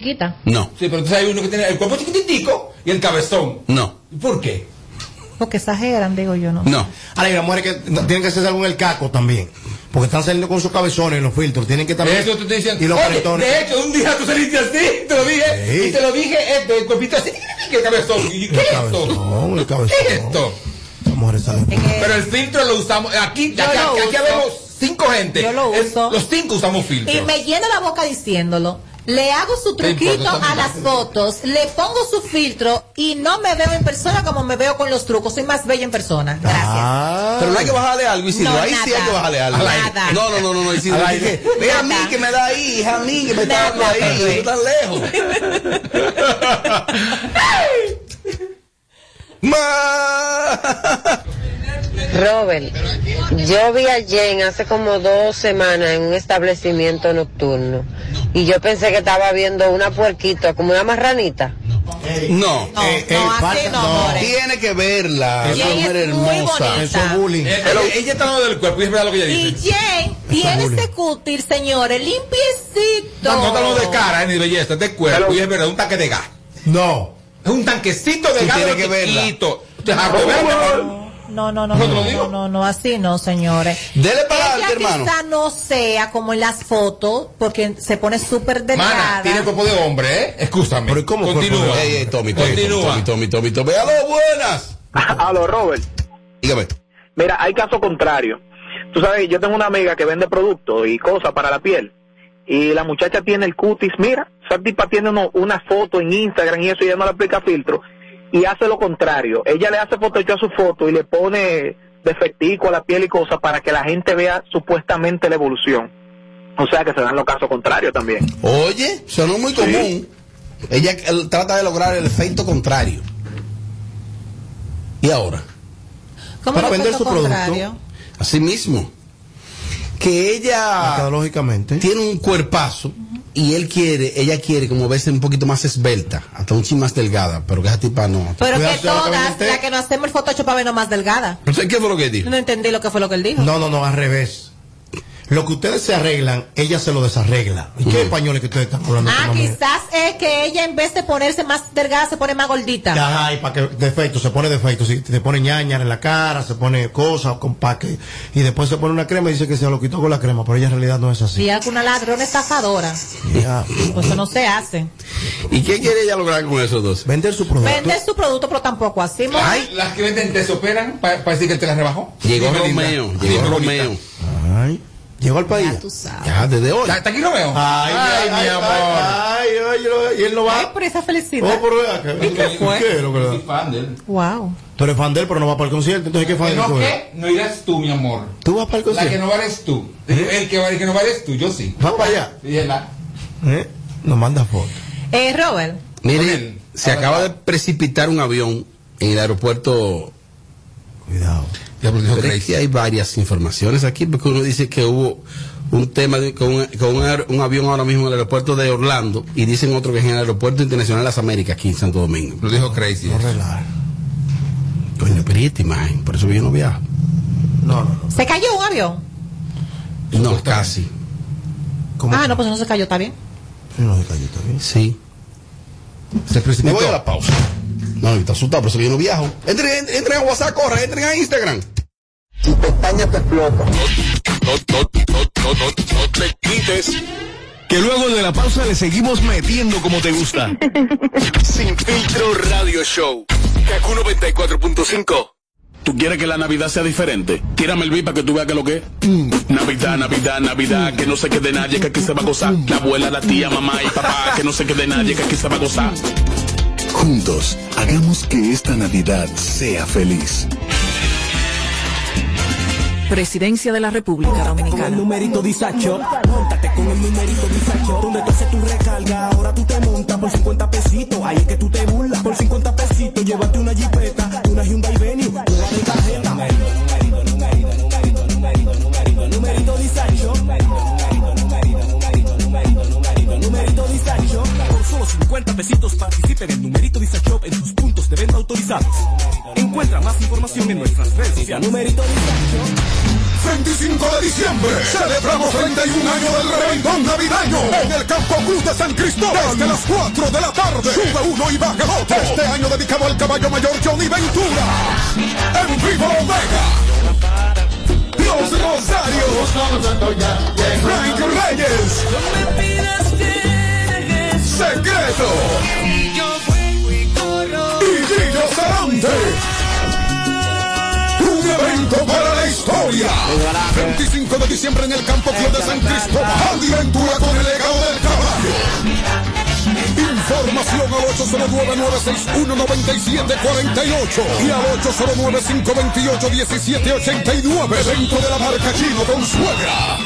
chiquita. No, Sí, pero entonces hay uno que tiene el cuerpo chiquitico y el cabezón. no, ¿Por qué? Porque exageran, digo yo, ¿no? no. Ahora, hay las mujeres que tienen que hacerse algo en el caco también. Porque están saliendo con sus cabezones en los filtros. Tienen que también. Eso te estoy diciendo. Y los Oye, de hecho, un día tú saliste así, te lo dije, Sí. y te lo dije, este, el cuerpito así, que el cabezón. ¿Y qué El es esto? cabezón, el cabezón. ¿Qué es esto? Mujeres salen. Es que- Pero el filtro lo usamos, aquí, aquí, aquí, aquí uso. vemos cinco gente. Yo lo El- uso. los cinco usamos filtro. Y me lleno la boca diciéndolo. Le hago su ¿Qué truquito a las fotos, le pongo su filtro y no me veo en persona como me veo con los trucos. Soy más bella en persona. Gracias. Ah. Pero no hay que bajarle algo, Isidro. No, ahí sí hay que bajarle algo. Nada. No, no, no, no, no, Isidro. Que-. Ve a mí que me da ahí, a mí que me está dando ahí. Tú estás lejos. Ma- Robert, yo vi a Jen hace como dos semanas en un establecimiento nocturno y yo pensé que estaba viendo una puerquita, como una marranita. No, No, Eh, eh, no, así falta- no, no. tiene que verla. Ella Esa mujer es muy hermosa. bonita. Eso es bullying. Eh, pero ella está hablando del cuerpo y es verdad lo que ella Y dice. Jen tiene ese cutir, señores, limpiecito. No, no está hablando de cara eh, ni de belleza, es de cuerpo Pero- y es verdad, un tanque de gas. No. Es un tanquecito de gas chiquito. Verla. No, no, no, ¿No no, no, así no, señores. Dele para Ella adelante, hermano. quizá no sea como en las fotos, porque se pone súper delgada. Mana, tiene cuerpo de hombre, ¿eh? Escúchame. Pero ¿y cómo Continúa. Ey, ey, Tommy, Tommy, Continúa. Tommy, Tommy, Tommy, Tommy. ¡Aló, buenas! Aló, Robert. Dígame. Mira, hay caso contrario. Tú sabes, yo tengo una amiga que vende productos y cosas para la piel. Y la muchacha tiene el cutis, mira, esa tipa tiene uno- una foto en Instagram y eso, y ella no le aplica filtro. Y hace lo contrario. Ella le hace Photoshop a su foto y le pone defectico a la piel y cosas para que la gente vea supuestamente la evolución. O sea que se dan los casos contrarios también. Oye, eso no es muy común. Ella él, trata de lograr el efecto contrario. ¿Y ahora? ¿Cómo Para vender efecto su producto. contrario? Así mismo. Que ella tiene un cuerpazo y él quiere, ella quiere como verse un poquito más esbelta, hasta un chin más delgada, pero que esa tipa no. Pero Cuidado, que todas, la que nos hacemos el Photoshop para vernos más delgada. ¿qué fue lo que dijo? No entendí lo que fue lo que él dijo. No, no, no, al revés. Lo que ustedes se arreglan, ella se lo desarregla. ¿Y qué españoles que ustedes están hablando? Ah, quizás es que ella en vez de ponerse más delgada se pone más gordita. Ajá, y para que defecto, se pone defecto, si se pone ñaña en la cara, se pone cosas con paque, y después se pone una crema y dice que se lo quitó con la crema, pero ella en realidad no es así. Y es una ladrona estafadora. Ya. Pues eso no se hace. ¿Y qué quiere ella lograr con esos dos? Vender su producto. Vender su producto, pero tampoco así. mo- Ay, las que venden te superan para decir que te las rebajó. Llegó. Romeo, llegó. Romeo. Ay, llegó al país. Ya tú sabes. Ya, desde hoy. ¿Está está aquí Romeo? Ay, ay, mi ay, amor. Ay, ay, ay, y él no va. Ay, por esa felicidad. Oh, ¿Y qué fue? ¿Qué es lo que le da? Soy fan de él. Wow. Tú eres fan de él, pero no va para el concierto, entonces ¿qué fan de no, eres? ¿qué? No irás tú, mi amor. ¿Tú vas para el La que concierto? no va eres tú. El que va, el que no va eres tú, yo sí. ¿Vas para allá? Y él la- ¿Eh? Nos manda fotos. Eh, Robert. Mire, Romeo. se acaba de precipitar un avión en el aeropuerto. Cuidado. Pero es que hay varias informaciones aquí, porque uno dice que hubo un tema de- con, un, con un aer- un avión ahora mismo en el aeropuerto de Orlando y dicen otro que es en el aeropuerto internacional de las Américas, aquí en Santo Domingo. Lo dijo crazy. No relaja. Coño, pero ¿y esta imagen? Por eso yo no viajo. No, no, no. ¿Se cayó un avión? No, casi. ¿Cómo? Ah, no, pues no se cayó, está bien. Sí, No se cayó, está bien. Sí. Se Me precipitó. voy a la pausa. No, está asustado, por eso yo no viajo. Entren, entren, entren a WhatsApp, corre, entren a Instagram. No, no, no, no, no, no te quites. Que luego de la pausa le seguimos metiendo como te gusta. Sin filtro radio show. Kaku 94.5. ¿Tú quieres que la Navidad sea diferente? Tírame el beat para que tú veas que lo que es. Navidad, Navidad, Navidad, que no se quede nadie, que aquí se va a gozar. La abuela, la tía, mamá y papá, que no se quede nadie, que aquí se va a gozar. Juntos, hagamos que esta Navidad sea feliz. Presidencia de la República Con el Dominicana. numerito disacho, montate con el numerito disacho. Donde tú haces tu recarga, ahora tú te montas por 50 pesitos. Ahí es que tú te burlas. Por 50 pesitos, llévate una jipeta, Por solo 50 pesitos participe en el numerito disacho en sus puntos de venta autorizados. Encuentra más información en nuestras redes sociales. Numerito disacho. 25 de diciembre celebramos 31 años del reventón navideño en el Campo Cruz de San Cristóbal desde las 4 de la tarde. Sube uno y baja el otro. Este año dedicado al caballo mayor Johnny Ventura. En vivo Omega. Los Rosarios. Frank Reyes. Secreto. Y Gillo Sarante. Un evento para la historia. 25 de diciembre en el Campo Club de San Cristóbal. Andy Ventura con el legado del caballo. Información al 809-961-9748 y al 809-528-1789. Evento de la marca Chino con suegra.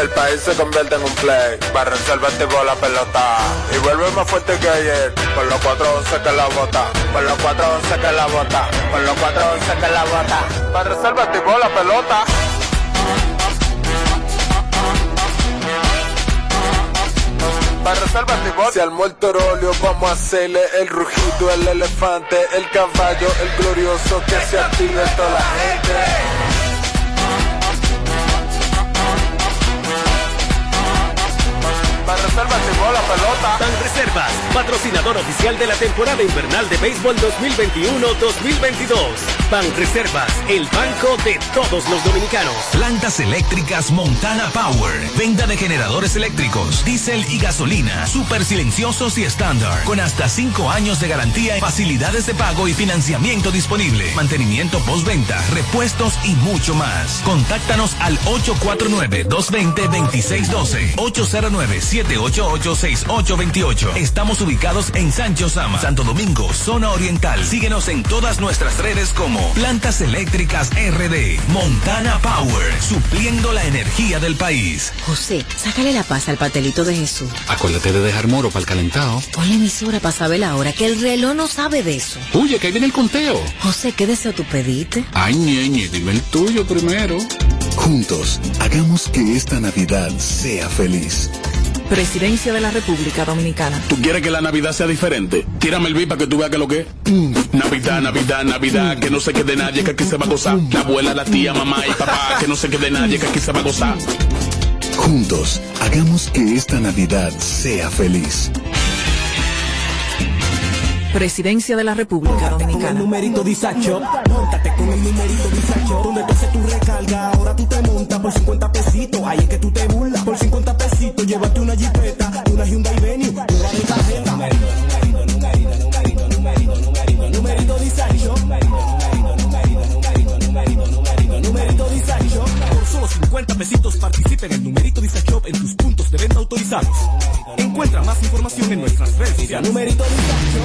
El país se convierte en un play. Para reservarte por la pelota. Y vuelve más fuerte que ayer. Por los 411 que la bota. Por los 411 que la bota. Por los 411 que la bota. Para reservarte por la pelota. Para reservarte por Se armó el torolio, vamos a hacerle el rugido, el elefante, el caballo, el glorioso que se active toda la gente. Reservas la pelota. Ban Reservas, patrocinador oficial de la temporada invernal de béisbol 2021-2022. Ban Reservas, el banco de todos los dominicanos. Plantas eléctricas Montana Power. Venta de generadores eléctricos, diésel y gasolina. Super silenciosos y estándar. Con hasta 5 años de garantía, facilidades de pago y financiamiento disponible. Mantenimiento postventa, repuestos y mucho más. Contáctanos al 849-220-2612. 809-788-6828. Estamos ubicados en Sancho Sama, Santo Domingo, zona oriental. Síguenos en todas nuestras redes como Plantas Eléctricas RD. Montana Power, supliendo la energía del país. José, sácale la paz al pastelito de Jesús. Acuérdate de dejar moro para el calentado. Ponle emisora para saber la hora, que el reloj no sabe de eso. Oye, que ahí viene el conteo. José, ¿qué deseo tú pediste? Ay, ñeñe, dime el tuyo primero. Juntos, hagamos que esta Navidad sea feliz. Presidencia de la República Dominicana. ¿Tú quieres que la Navidad sea diferente? Tírame el beat para que tú veas que lo que es. Navidad, Navidad, Navidad, que no se quede nadie, que aquí se va a gozar. La abuela, la tía, mamá y papá, que no se quede nadie, que aquí se va a gozar. Juntos, hagamos que esta Navidad sea feliz. Presidencia de la República Con el Dominicana. numerito Disacho, montate con el numerito Disacho, donde tú haces tu recarga, ahora tú te montas por 50 pesitos, ahí es que tú te burlas, por 50 pesitos, llévate una 50 pesitos participa en el numerito Disacho en tus puntos de venta autorizados. Encuentra más información en nuestras redes sociales. Numerito Disacho.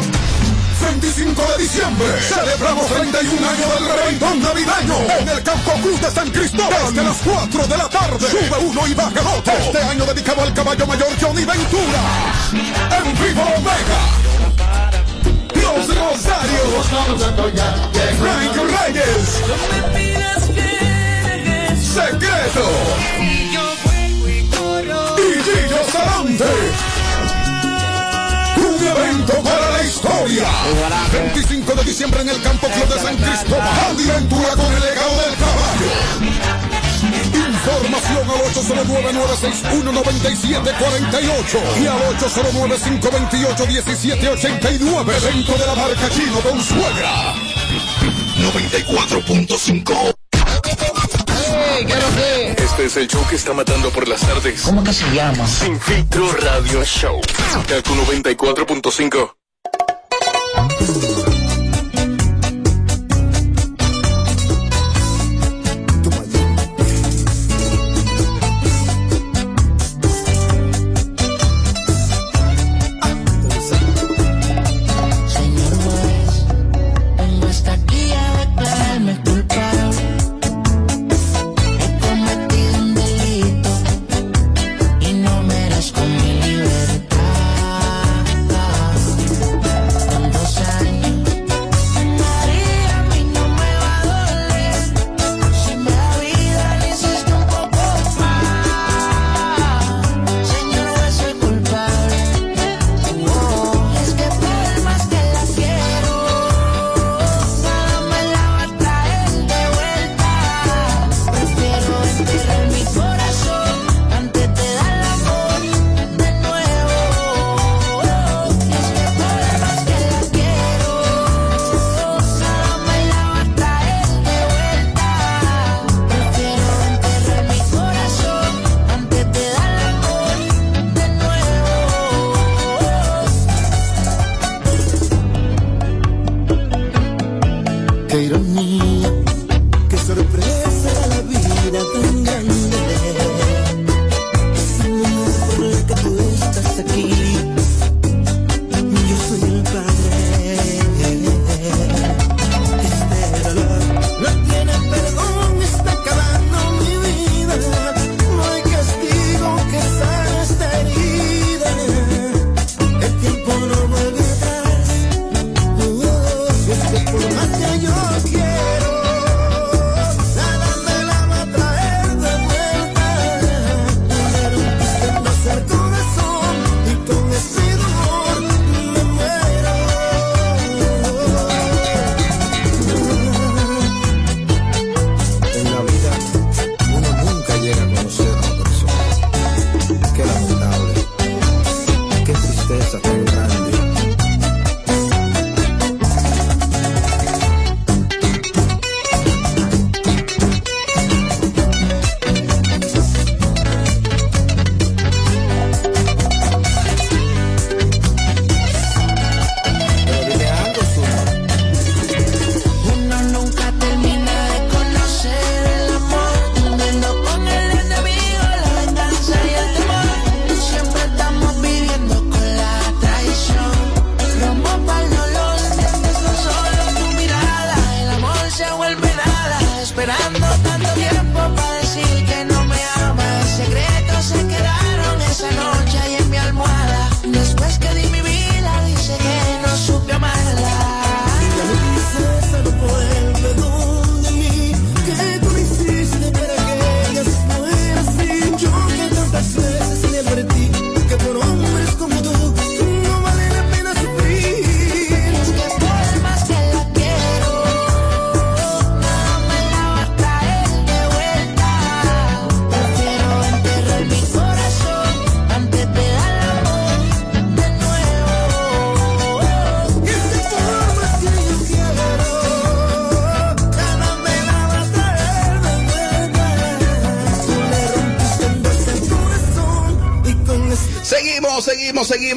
25 de diciembre celebramos 31 años del reventón navideño en el Campo Cruz de San Cristóbal desde las 4 de la tarde. Sube uno y baja el otro. Este año dedicado al caballo mayor Johnny Ventura. En vivo Omega. Los Rosarios. Frank Reyes. Secreto. Y Gillo Sarante. Un evento para la historia. 25 de diciembre en el Campo Club de San Cristóbal. Andy Ventura con el legado del caballo. Información al 809-961-9748 y al 809-528-1789. Evento de la marca Chino con suegra. 94.5 Este es el show que está matando por las tardes. ¿Cómo que se llama? Sin filtro radio show. Kaku 94.5.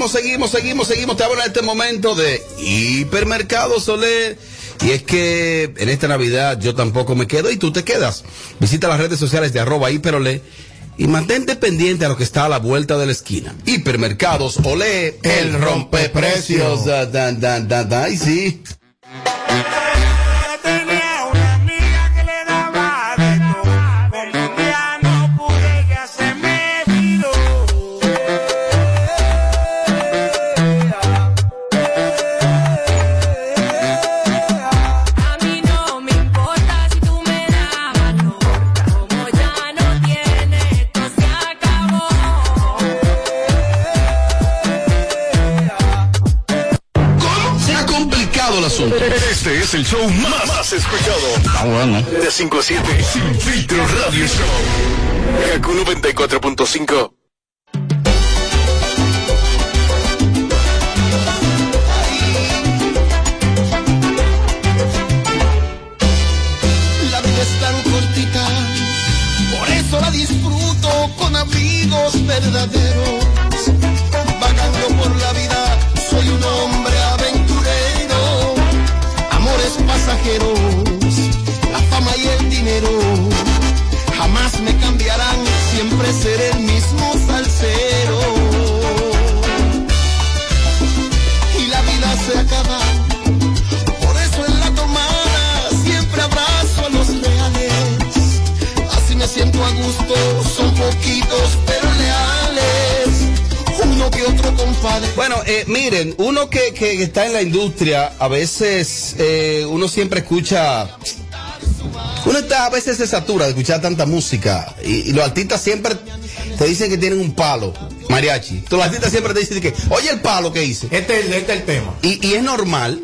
seguimos, seguimos, seguimos, seguimos. Te hablo en este momento de Hipermercado Soler. Y es que en esta Navidad yo tampoco me quedo y tú te quedas. Visita las redes sociales de arroba hiperolé y mantente pendiente a lo que está a la vuelta de la esquina. Hipermercados Olé, el rompeprecios. Da, da, da, da, da. Sí. Es el show más, más escuchado. Ah, bueno. De 5 a 7. Sin filtro radio show. Kaku 94.5. La vida es tan cortita, por eso la disfruto con amigos verdaderos. Vagando por la vida, pasajeros, la fama y el dinero jamás me cambiarán, siempre seré el mismo eh, miren, uno que, que está en la industria, a veces eh, uno siempre escucha. Uno está, a veces se satura de escuchar tanta música. Y, y los artistas siempre te dicen que tienen un palo, mariachi. Los artistas siempre te dicen que, oye el palo que hice. Este, este es el tema. Y, y es normal,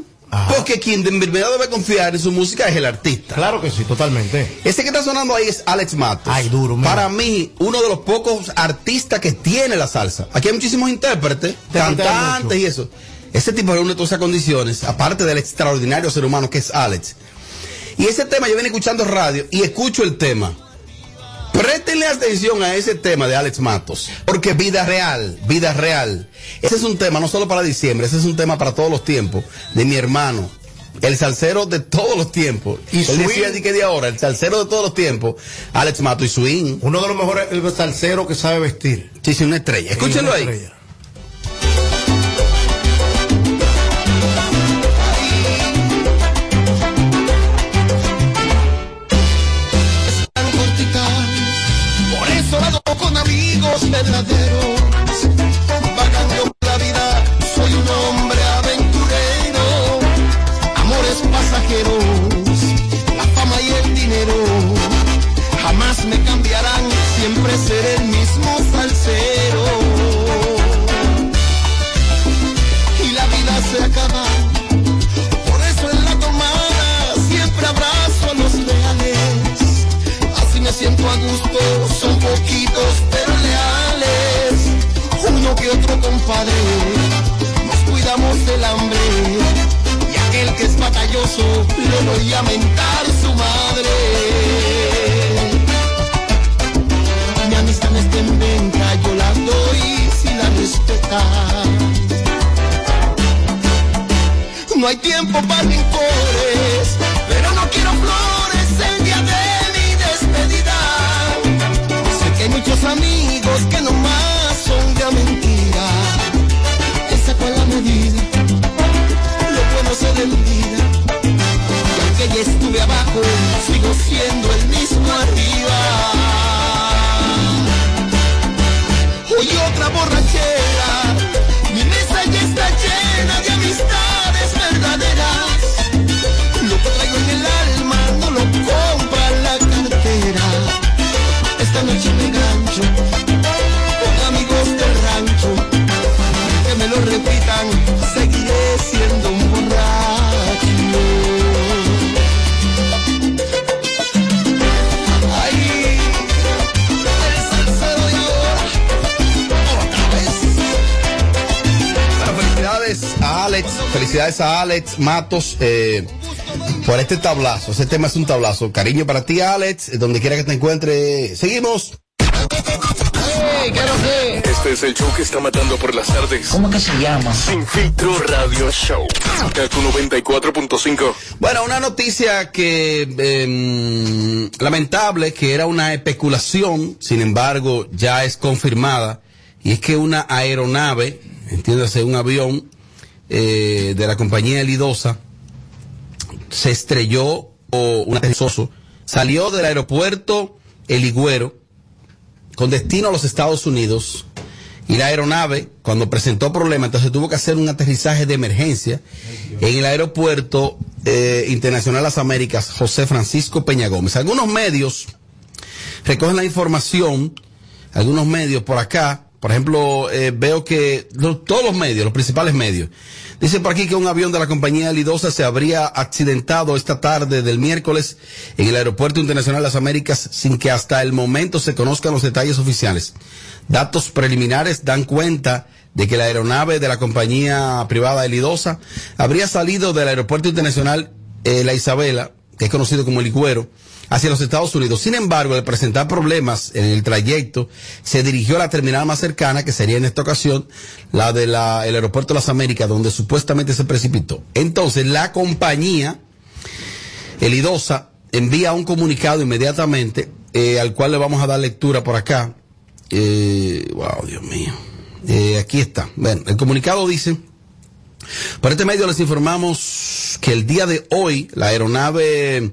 porque quien de verdad debe confiar en su música es el artista. Claro que sí, totalmente. Ese que está sonando ahí es Alex Matos. Ay, duro, mira. Para mí, uno de los pocos artistas que tiene la salsa. Aquí hay muchísimos intérpretes, Te cantantes y eso. Ese tipo reúne todas esas condiciones, aparte del extraordinario ser humano que es Alex. Y ese tema, yo vengo escuchando radio y escucho el tema. Préstenle atención a ese tema de Alex Matos, porque vida real, vida real. Ese es un tema no solo para diciembre, ese es un tema para todos los tiempos, de mi hermano, el salsero de todos los tiempos. Y Él decía así que de ahora, el salsero de todos los tiempos, Alex Mato y Swing. Uno de los mejores, el salsero que sabe vestir. Sí, sí, una estrella. Escúchenlo Una ahí. Amigos verdaderos. Compadre, nos cuidamos del hambre. Y aquel que es batalloso, le voy a mentar su madre. Mi amistad no está en venta, yo la doy si la respetan. No hay tiempo para rencores, pero no quiero flores el día de mi despedida. Sé que hay muchos amigos le olvida. Y aunque ya estuve abajo, sigo siendo el mismo arriba. Hoy otra borrachera, felicidades a Alex Matos eh, por este tablazo. Ese tema es un tablazo. Cariño para ti, Alex, eh, donde quiera que te encuentre. Seguimos. Este es el show que está matando por las tardes. ¿Cómo que se llama? Sin filtro radio show. Kaku 94.5. Bueno, una noticia que em, lamentable, que era una especulación, sin embargo, ya es confirmada, y es que una aeronave, entiéndase, un avión eh, de la compañía Elidosa, se estrelló o un aterrizoso, salió del aeropuerto El Higüero con destino a los Estados Unidos y la aeronave, cuando presentó problemas, entonces tuvo que hacer un aterrizaje de emergencia en el aeropuerto eh, Internacional Las Américas José Francisco Peña Gómez. Algunos medios recogen la información, algunos medios por acá, por ejemplo, eh, veo que todos los medios, los principales medios, dicen por aquí que un avión de la compañía Lidosa se habría accidentado esta tarde del miércoles en el Aeropuerto Internacional Las Américas sin que hasta el momento se conozcan los detalles oficiales. Datos preliminares dan cuenta de que la aeronave de la compañía privada Elidosa habría salido del Aeropuerto Internacional eh, La Isabela, que es conocido como el Iguero, hacia los Estados Unidos. Sin embargo, al presentar problemas en el trayecto, se dirigió a la terminal más cercana, que sería en esta ocasión la del Aeropuerto de las Américas, donde supuestamente se precipitó. Entonces, la compañía, Elidosa, envía un comunicado inmediatamente, eh, al cual le vamos a dar lectura por acá. Eh, wow, Dios mío. Eh, aquí está. Bueno, el comunicado dice, por este medio les informamos que el día de hoy la aeronave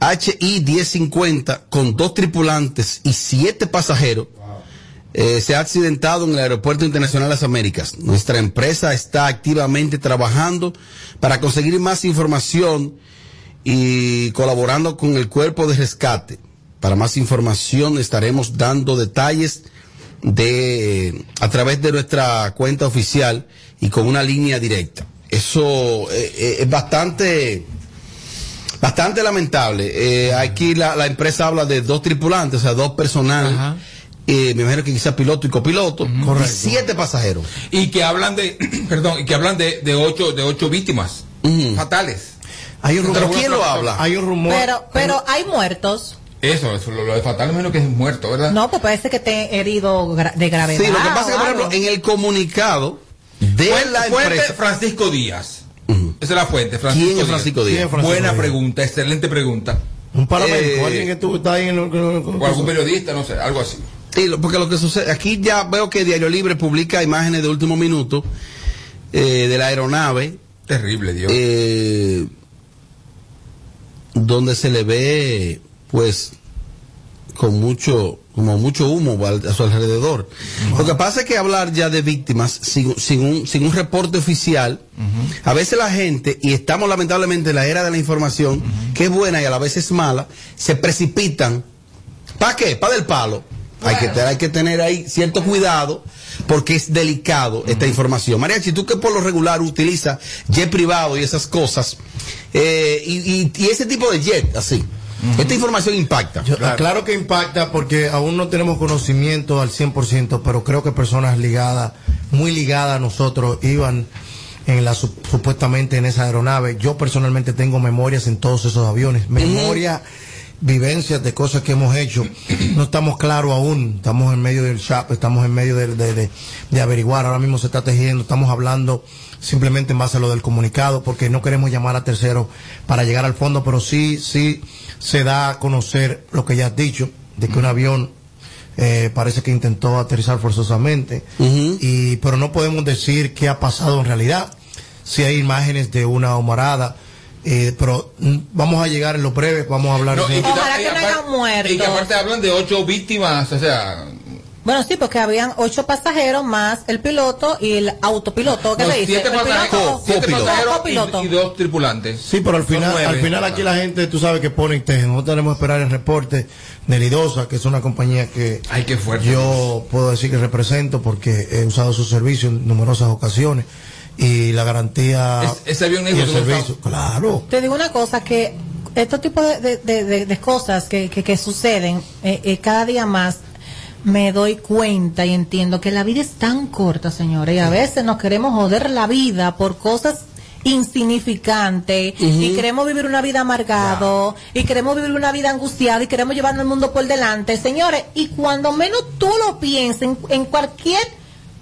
HI 1050 con dos tripulantes y siete pasajeros eh, se ha accidentado en el Aeropuerto Internacional de las Américas. Nuestra empresa está activamente trabajando para conseguir más información y colaborando con el cuerpo de rescate. Para más información estaremos dando detalles de a través de nuestra cuenta oficial y con una línea directa. Eso eh, eh, es bastante bastante lamentable. Eh, aquí la, la empresa habla de dos tripulantes, o sea, dos personal. Eh, me imagino que quizás piloto y copiloto. Y siete pasajeros. Y que hablan de, perdón, y que hablan de, de ocho, de ocho víctimas fatales. Hay un Pero rumor. ¿quién lo habla? Hay un rumor. Pero, pero hay muertos. Eso, eso, lo, lo de fatal, menos que es muerto, ¿verdad? No, pues parece que esté herido gra- de gravedad. Sí, lo que pasa es que, por algo. ejemplo, en el comunicado de Fuente- la fuente empresa. Francisco Díaz. Esa es la fuente, Francisco ¿Quién es Francisco Díaz? ¿Quién es Francisco Buena Díaz? pregunta, excelente pregunta. Un paramédico, Eh, alguien que tú está ahí en lo, O algún periodista, no sé, algo así. Sí, lo- porque lo que sucede, aquí ya veo que Diario Libre publica imágenes de último minuto eh, de la aeronave. Terrible, Dios. eh, donde se le ve, pues, con mucho, como mucho humo a su alrededor. Lo que pasa es que hablar ya de víctimas sin, sin un, sin un reporte oficial, a veces la gente, y estamos lamentablemente en la era de la información, que es buena y a la vez es mala, se precipitan. ¿Para qué? Para del palo. Hay, que, hay que tener ahí cierto cuidado porque es delicado esta información. Mariachi, tú que por lo regular utilizas jet privado y esas cosas, eh, y, y- y ese tipo de jet, así, esta información impacta. Yo- claro. que impacta porque aún no tenemos conocimiento al 100%, pero creo que personas ligadas, muy ligadas a nosotros, iban en la sup- supuestamente en esa aeronave. Yo personalmente tengo memorias en todos esos aviones, memoria, vivencias de cosas que hemos hecho. No estamos claros aún, estamos en medio del chat, estamos en medio de, de- de- de averiguar. Ahora mismo se está tejiendo, estamos hablando simplemente en base a lo del comunicado, porque no queremos llamar a terceros para llegar al fondo, pero sí, sí se da a conocer lo que ya has dicho, de que un avión eh, parece que intentó aterrizar forzosamente, y pero no podemos decir qué ha pasado en realidad. Si hay imágenes de una humarada, eh, pero mm, vamos a llegar en lo breve, vamos a hablar No, de y que Ojalá no hayan muerto. Y que aparte hablan de ocho víctimas, o sea, Bueno, sí, porque habían ocho pasajeros más el piloto y el autopiloto. ¿Qué no, le dice? siete pasajeros, siete pasajeros y, y dos tripulantes. Sí, pero al final, nueve. al final aquí la gente, tú sabes que pone y teje. Nosotros tenemos que esperar el reporte de Lidosa, que es una compañía que Ay, qué fuerte. yo puedo decir que represento porque he usado su servicio en numerosas ocasiones y la garantía Es- ese avión y el servicio. Claro. Te digo una cosa, que estos tipos de, de- de- de- de cosas que, que- que suceden eh, eh, cada día más, me doy cuenta y entiendo que la vida es tan corta, señores, y a veces nos queremos joder la vida por cosas insignificantes y queremos vivir una vida amargado y queremos vivir una vida angustiada y queremos llevarnos el mundo por delante, señores, y cuando menos tú lo pienses en, en cualquier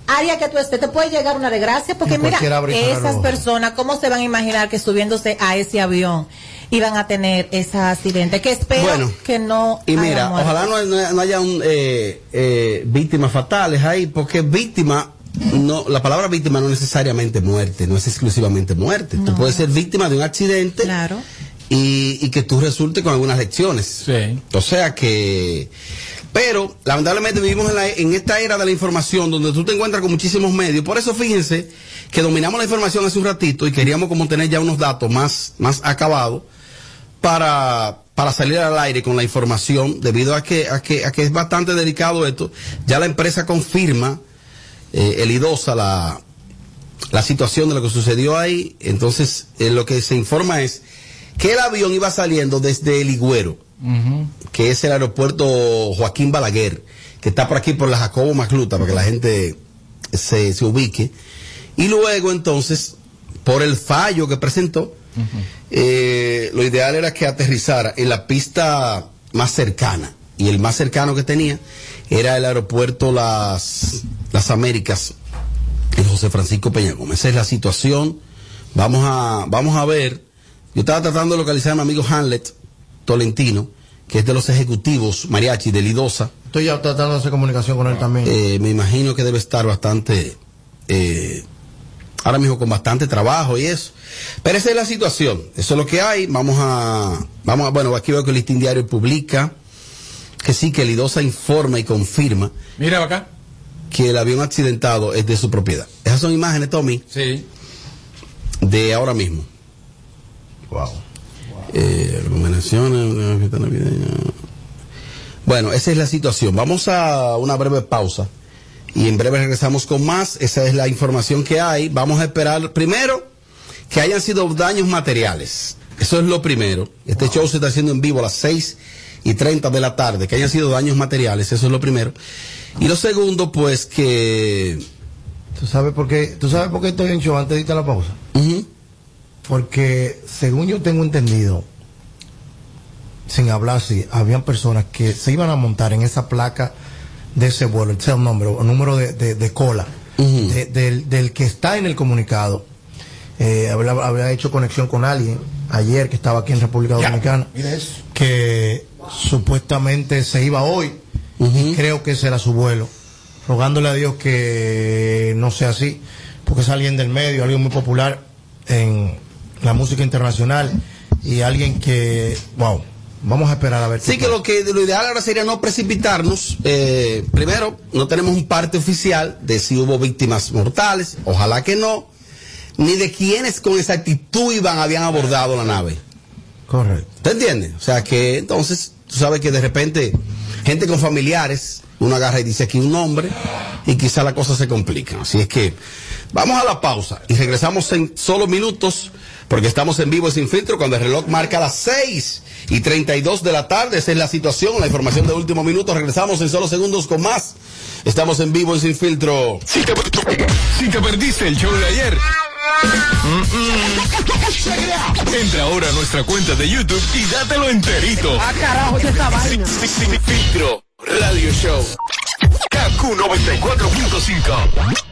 área que tú estés, te puede llegar una desgracia porque En mira, esas personas, ¿cómo se van a imaginar que subiéndose a ese avión iban a tener ese accidente? Que espero Bueno, que no. Y mira, ojalá no, no- no haya un, eh, eh, víctimas fatales ahí, porque víctima, no, la palabra víctima no necesariamente muerte, no es exclusivamente muerte. Tú puedes ser víctima de un accidente Claro. y, y que tú resultes con algunas lecciones. Sí. O sea que, pero lamentablemente vivimos en, la- en esta era de la información donde tú te encuentras con muchísimos medios. Por eso fíjense que dominamos la información hace un ratito y queríamos como tener ya unos datos más, más acabados para, para salir al aire con la información, debido a que, a que, a que es bastante delicado esto. Ya la empresa confirma, eh, el IDOSA, la, la situación de lo que sucedió ahí. Entonces, eh, lo que se informa es que el avión iba saliendo desde el Higüero, que es el aeropuerto Joaquín Balaguer, que está por aquí por la Jacobo Macluta, para que la gente se, se ubique. Y luego, entonces, por el fallo que presentó, eh, lo ideal era que aterrizara en la pista más cercana. Y el más cercano que tenía era el aeropuerto Las, Las Américas, en José Francisco Peña Gómez. Esa es la situación. Vamos a, vamos a ver. Yo estaba tratando de localizar a mi amigo Hamlet Tolentino, que es de los ejecutivos mariachi de Lidosa. Estoy ya tratando de hacer comunicación con él también. Eh, me imagino que debe estar bastante, eh, ahora mismo con bastante trabajo y eso. Pero esa es la situación, eso es lo que hay. Vamos a, vamos a, bueno, aquí veo que el listín diario publica que sí, que Lidosa informa y confirma Mira acá. que el avión accidentado es de su propiedad. Esas son imágenes, Tommy, Sí. de ahora mismo. Wow. Eh, recomendaciones. Bueno, esa es la situación. Vamos a una breve pausa y en breve regresamos con más. Esa es la información que hay. Vamos a esperar primero que hayan sido daños materiales. Eso es lo primero. Este show se está haciendo en vivo a las 6 y 30 de la tarde. Que hayan sido daños materiales. Eso es lo primero. Y lo segundo, pues que... ¿Tú sabes por qué, ¿tú sabes por qué estoy en show antes de irte a la pausa? Porque según yo tengo entendido, sin hablar así, habían personas que se iban a montar en esa placa de ese vuelo, el nombre, o número de, de- de cola, de- del, del que está en el comunicado. eh, había hecho conexión con alguien ayer que estaba aquí en República Dominicana, que supuestamente se iba hoy y creo que ese era su vuelo, rogándole a Dios que no sea así, porque es alguien del medio, alguien muy popular en la música internacional y alguien que, wow, vamos a esperar a ver. Sí, que lo que lo ideal ahora sería no precipitarnos. Eh, primero, no tenemos un parte oficial de si hubo víctimas mortales, ojalá que no, ni de quiénes con exactitud iban, habían abordado la nave. Correcto. ¿Te entiendes? O sea que entonces, tú sabes que de repente, gente con familiares, uno agarra y dice aquí un nombre, y quizá la cosa se complica. Así es que vamos a la pausa y regresamos en solo minutos, porque estamos en vivo y sin filtro cuando el reloj marca las 6 y 32 de la tarde. Esa es la situación, la información de último minuto. Regresamos en solo segundos con más. Estamos en vivo y sin filtro. Si te, si te perdiste el show de ayer. Entra ahora a nuestra cuenta de YouTube y dátelo enterito. Ah, carajo, ¿qué esta vaina? Sin- sin- sin filtro Radio Show. KQ 94.5.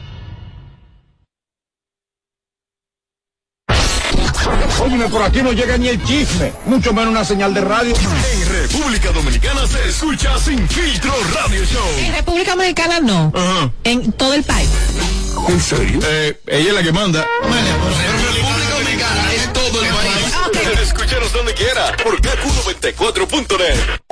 Óyeme, por aquí no llega ni el chisme, mucho menos una señal de radio. En República Dominicana se escucha Sin Filtro Radio Show. En República Dominicana no. En todo el país. ¿En serio? Eh, ella es la que manda. República Dominicana es todo el país. Escúchanos donde quiera por KQ94.net. Este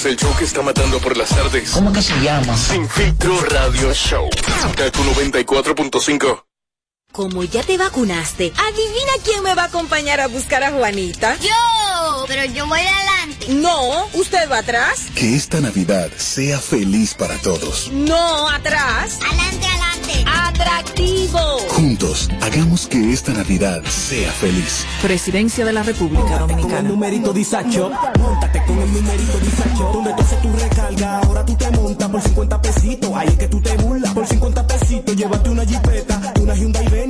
es el show que está matando por las tardes. ¿Cómo que se llama? Sin Filtro Radio Show. KQ94.5. Como ya te vacunaste, adivina quién me va a acompañar a buscar a Juanita. Yo, pero yo voy adelante. No, usted va atrás. Que esta Navidad sea feliz para todos. No, atrás. Adelante, adelante. Atractivo. Juntos, hagamos que esta Navidad sea feliz. Presidencia de la República Con el Dominicana. numerito Disacho, montate con el numerito Disacho, donde tú haces tu recarga, ahora tú te montas por 50 pesitos, ahí es que tú te burlas, por 50 pesitos, llévate una jipeta, una Hyundai Venue,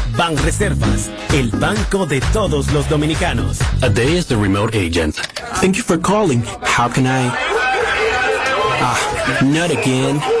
Banreservas, el banco de todos los dominicanos. A day is the remote agent. Thank you for calling. How can I? Ah, not again.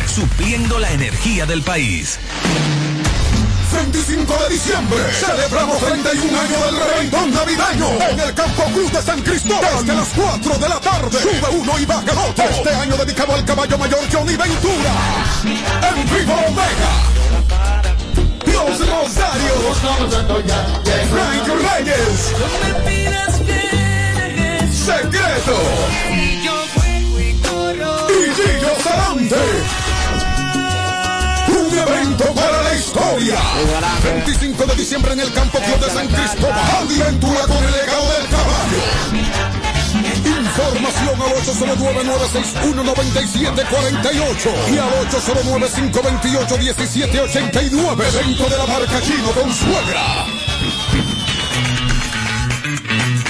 Supliendo la energía del país. 25 de diciembre celebramos 31 años del reventón navideño en el Campo Cruz de San Cristóbal desde las 4 de la tarde. Sube uno y baja otro. Este año dedicado al caballo mayor Johnny Ventura. En vivo Omega. Dios Rosario. Frank Reyes. Secreto. Y Gillo Sarante. Un evento para la historia. 25 de diciembre en el Campo Club de San Cristóbal. Aventura con el legado del caballo. Informa información al 809-961-9748 y al 809-528-1789. Evento de la marca Chino con suegra.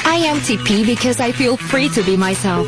I am TP because I feel free to be myself.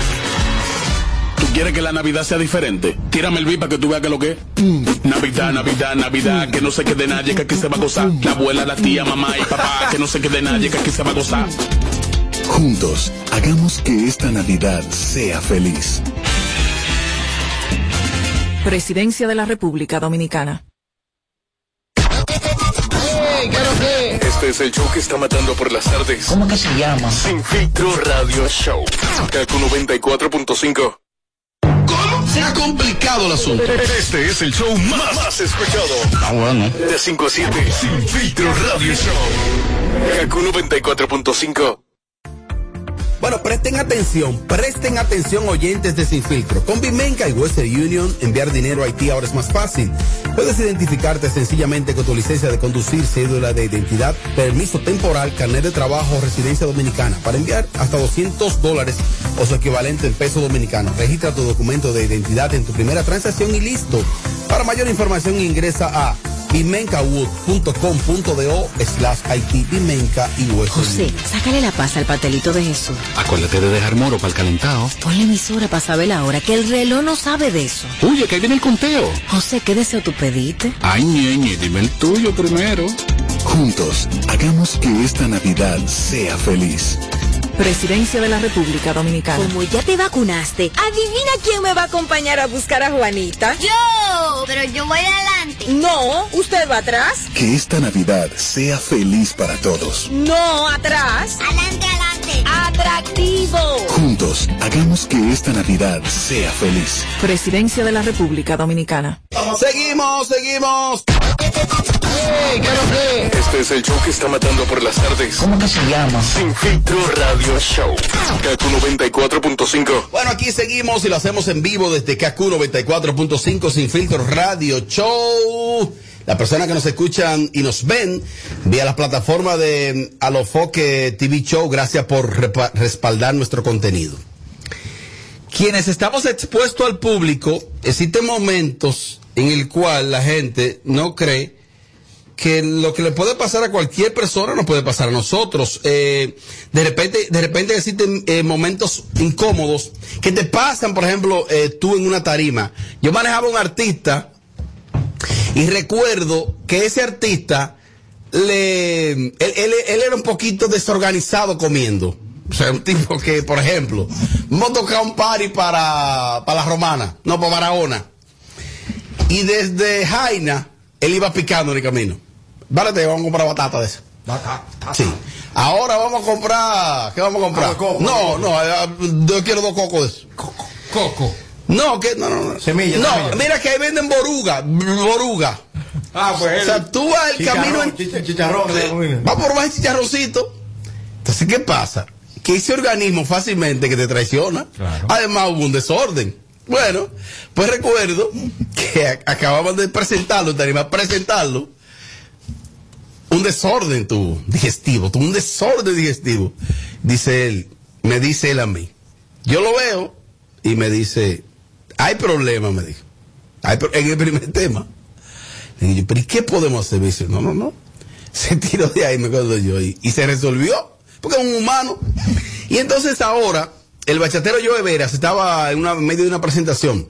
¿Tú quieres que la Navidad sea diferente? Tírame el beat para que tú veas que lo que es. Navidad, Navidad, Navidad, que no se quede nadie, que aquí se va a gozar. La abuela, la tía, mamá y papá, que no se quede nadie, que aquí se va a gozar. Juntos, hagamos que esta Navidad sea feliz. Presidencia de la República Dominicana. Este es el show que está matando por las tardes. ¿Cómo que se llama? Sin filtro radio show. Kaku 94.5. Se ha complicado el asunto. Este es el show más, más escuchado. Ah, bueno. De 5 a 7. Sin filtro radio show. Kaku 94.5. Bueno, presten atención, presten atención oyentes de Sin Filtro. Con Bimenca y Western Union, enviar dinero a Haití ahora es más fácil. Puedes identificarte sencillamente con tu licencia de conducir, cédula de identidad, permiso temporal, carnet de trabajo o residencia dominicana para enviar hasta 200 dólares o su equivalente en peso dominicano. Registra tu documento de identidad en tu primera transacción y listo. Para mayor información ingresa a bimencawood.com.do slash Haití, Bimenca y Western José, sácale la paz al pastelito de Jesús. Acuérdate de dejar moro para el calentado. Ponle emisora para saber la hora, que el reloj no sabe de eso. Oye, que ahí viene el conteo. José, ¿qué deseo tú pediste? Ay, ñeñe, dime el tuyo primero. Juntos, hagamos que esta Navidad sea feliz. Presidencia de la República Dominicana. Como ya te vacunaste, adivina quién me va a acompañar a buscar a Juanita. Yo, pero yo voy adelante. No, usted va atrás. Que esta Navidad sea feliz para todos. No, atrás. Adelante, adelante. Atractivo. Juntos, hagamos que esta Navidad sea feliz. Presidencia de la República Dominicana. Seguimos, seguimos. Este es el show que está matando por las tardes. ¿Cómo que se llama? Sin filtro radio show. Kaku 94.5. Bueno, aquí seguimos y lo hacemos en vivo desde KQ 94.5 Sin Filtro Radio Show. Las personas que nos escuchan y nos ven vía las plataformas de Alofoque TV Show, gracias por respaldar nuestro contenido. Quienes estamos expuestos al público, existen momentos en el cual la gente no cree que lo que le puede pasar a cualquier persona nos puede pasar a nosotros. Eh, de repente, de repente existen eh, momentos incómodos que te pasan, por ejemplo, eh, tú en una tarima. Yo manejaba un artista y recuerdo que ese artista le, él, él- él era un poquito desorganizado comiendo. O sea, un tipo que, por ejemplo, vamos a tocar un party para, para la romana, no para Barahona. Y desde Jaina, él iba picando en el camino. Vale, te vamos a comprar batata de esa. Sí. Ahora vamos a comprar. ¿Qué vamos a comprar? No, no, eh, yo quiero dos cocos de eso. Coco. No, que no, no, no. Semilla, No, semilla. mira que ahí venden boruga, boruga. Ah, pues. O sea, tú vas el Chicharrón, camino chicharrón, Sí. mira. Va por más el chicharroncito. Entonces, ¿qué pasa? Que ese organismo fácilmente que te traiciona. Además hubo un desorden. Bueno, pues recuerdo que acababan de presentarlo, te animas a presentarlo. Un desorden tuvo, digestivo, tuvo un desorden digestivo. Dice él, me dice él a mí. Yo lo veo y me dice, hay problema, me dijo. Hay pro- en el primer tema. Le yo, pero ¿y qué podemos hacer? Me dice, no, no, no. Se tiró de ahí, me acuerdo yo, y, y se resolvió, porque es un humano. Y entonces ahora, el bachatero Joe Veras estaba en, una, en medio de una presentación.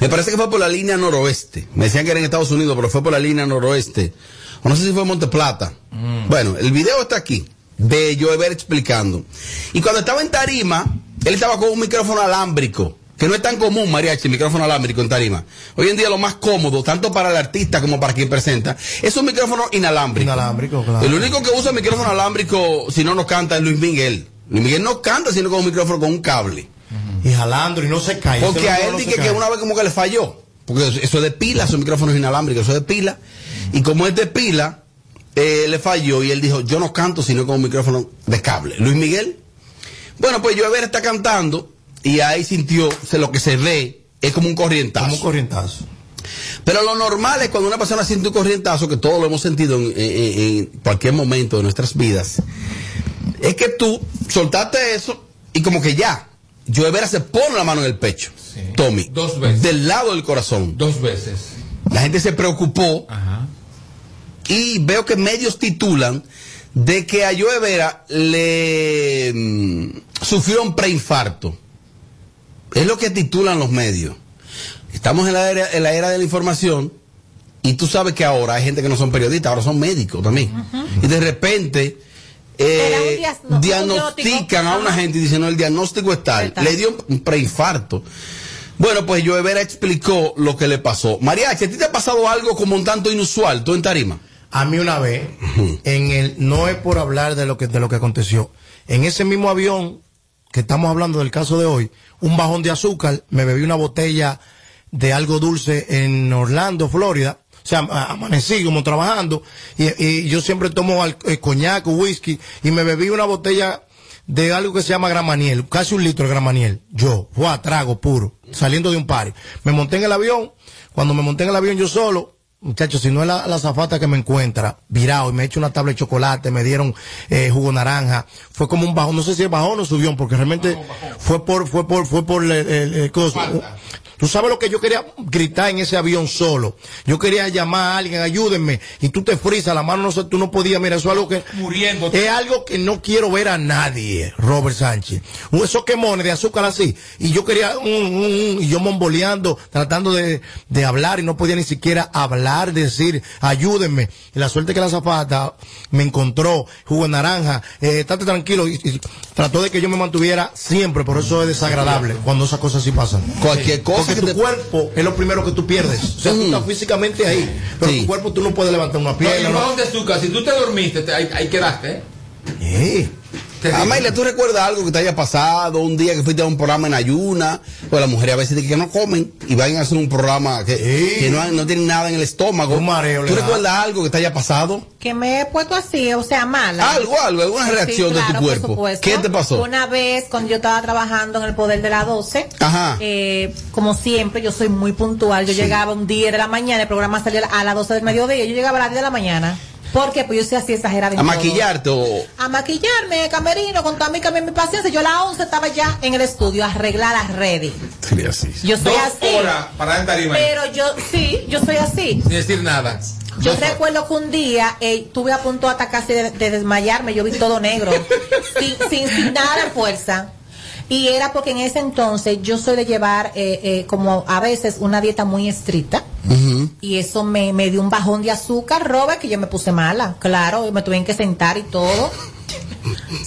Me parece que fue por la línea noroeste. Me decían que era en Estados Unidos, pero fue por la línea noroeste. O no sé si fue en Monte Plata. Bueno, el video está aquí, de Joe Veras explicando. Y cuando estaba en tarima, él estaba con un micrófono alámbrico. Que no es tan común, mariachi, micrófono alámbrico en tarima. Hoy en día lo más cómodo, tanto para el artista como para quien presenta, es un micrófono inalámbrico. Inalámbrico, claro. El único que usa micrófono alámbrico, si no nos canta, es Luis Miguel. Luis Miguel no canta sino con un micrófono con un cable. Y jalando y no se cae. Porque a él dije que una vez como que le falló. Porque eso es de pila, son micrófonos inalámbricos, eso es de pila. Y como es de pila, eh, le falló y él dijo, yo no canto sino con un micrófono de cable. Luis Miguel. Bueno, pues Joe Vera está cantando y ahí sintió, se, lo que se ve es como un corrientazo. Como un corrientazo. Pero lo normal es cuando una persona siente un corrientazo, que todos lo hemos sentido en, en- en cualquier momento de nuestras vidas, es que tú soltaste eso y como que ya, Joe Vera se pone la mano en el pecho. Tommy. Dos veces. Del lado del corazón. Dos veces. La gente se preocupó y veo que medios titulan de que a Joe Vera le mm, sufrió un preinfarto. Es lo que titulan los medios. Estamos en la era, en la era de la información y tú sabes que ahora hay gente que no son periodistas, ahora son médicos también. Y de repente eh, diagnostican a una gente y dicen, no, el diagnóstico es tal. Está. Le dio un preinfarto. Bueno, pues Joe Vera explicó lo que le pasó. Mariachi, ¿a ti te ha pasado algo como un tanto inusual, tú en tarima? A mí una vez, en el, no es por hablar de lo que, de lo que aconteció. En ese mismo avión que estamos hablando del caso de hoy, un bajón de azúcar, me bebí una botella de algo dulce en Orlando, Florida. O sea, amanecí como trabajando y, yo siempre tomo al- eh, coñac, whisky y me bebí una botella de algo que se llama gramaniel, casi un litro de gramaniel. Yo, fue trago puro, saliendo de un party. Me monté en el avión, cuando me monté en el avión yo solo, Muchachos, si no es la, la zafata que me encuentra, virado, y me echo una tabla de chocolate, me dieron eh, jugo naranja, fue como un bajón, no sé si es bajón o subión, porque realmente fue por, fue por, fue por el, el- el. Tú sabes lo que yo quería gritar en ese avión solo. Yo quería llamar a alguien, ayúdenme, y tú te frisas, la mano no sé, tú no podías, mira, eso es algo que, Muriendo. es algo que no quiero ver a nadie, Robert Sánchez. Un- Esos quemones de azúcar así. Y yo quería, un, un, un, y yo momboleando, tratando de, de hablar y no podía ni siquiera hablar, decir, ayúdenme. Y la suerte que la zapata me encontró, jugo de naranja, eh, estate tranquilo. Y, y trató de que yo me mantuviera siempre, por eso es desagradable cuando esas cosas sí pasan. Cualquier cosa Porque que tu te- cuerpo es lo primero que tú pierdes. O sea, tú estás físicamente ahí, pero tu cuerpo tú no puedes levantar una No, y pierna. no. bajón de azúcar, si tú te dormiste, te- ahí, ahí quedaste, ¿eh? Amayla, ¿tú recuerdas algo que te haya pasado un día que fuiste a un programa en ayuna? O las mujeres a veces dicen que no comen y van a hacer un programa que, que no, han- no tienen nada en el estómago. mareo le ¿Tú da. recuerdas algo que te haya pasado? Que me he puesto así, o sea, mala. Algo, algo, alguna Sí, reacción de tu por cuerpo. supuesto. ¿Qué te pasó? Una vez, cuando yo estaba trabajando en el Poder de la 12, Ajá. eh, como siempre, yo soy muy puntual. Yo Sí. llegaba un 10 de la mañana, el programa salía a las 12 del mediodía, yo llegaba a las 10 de la mañana. ¿Por qué? Pues yo soy así exagerada. ¿A todo. maquillarte o...? A maquillarme, camerino, con toda mi, mi paciencia. Yo a las 11 estaba ya en el estudio, a arreglar las redes. Sería así. Yo soy Dos así. horas para. Pero yo, sí, yo soy así. Sin decir nada. Yo recuerdo que un día eh, estuve a punto hasta casi de, de desmayarme, yo vi todo negro, sin, sin, sin nada de fuerza. Y era porque en ese entonces yo soy de llevar eh, eh, como a veces una dieta muy estricta y eso me, me dio un bajón de azúcar, Robert, que yo me puse mala. Claro, me tuvieron que sentar y todo.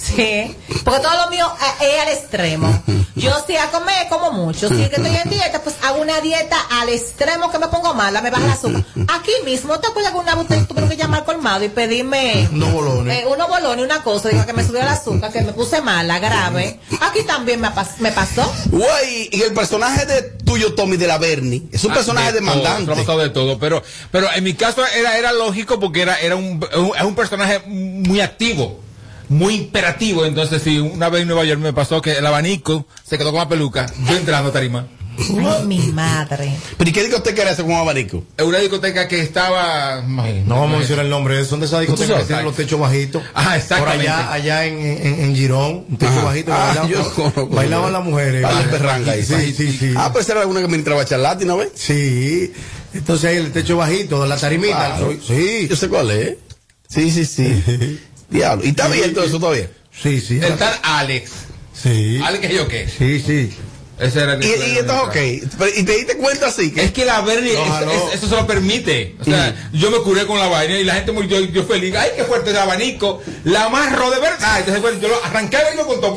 Sí, porque todo lo mío es al extremo. Yo si a comer como mucho, si es que estoy en dieta, pues hago una dieta al extremo que me pongo mala, me baja el azúcar. Aquí mismo, ¿te acuerdas que una vez ustedes tuvieron que llamar al colmado y pedirme Unos bolones. eh, unos bolones, una cosa, digo que me subió el azúcar, que me puse mala, grave? Aquí también me, pas- me pasó. Güey, y el personaje de tuyo, Tommy, de la Bernie, es un Ah, personaje de todo, demandante. pasado de todo, pero, pero en mi caso era, era lógico porque era, era un, un- es un personaje muy activo, muy imperativo. Entonces, si una vez en Nueva York me pasó que el abanico se quedó con la peluca, yo entrando a tarima. Ay, mi madre. ¿Pero y qué discoteca era ese con abanico? Es una discoteca que estaba. No vamos a mencionar el nombre, son de esas discotecas que tienen los techos bajitos. Ah, Por exactamente. allá, allá en, en, en Girón, un techo Ajá. bajito. Ah, bailaban, yo conozco. bailaban las mujeres. Vale, perranga ahí. Sí, sí, sí. Ah, pues era una que ministraba charlati, ¿no ves? Sí. Entonces ahí el techo bajito, la tarimita. Claro. Sí. Yo sé cuál es. Sí, sí, sí. Diablo. ¿Y está bien todo eso todavía? Sí, sí. El tal Alex. Sí. Alex que yo qué. Sí, sí. Ese era el Y, y esto es ok. ¿Y te diste cuenta así? Que Es que la Bernie, No, eso, no. eso- eso se lo permite. O sea, yo me curé con la vaina y la gente muy, yo, yo feliz. Ay, qué fuerte el abanico. La amarro de verdad. Entonces, bueno, yo lo arranqué el abanico con todo.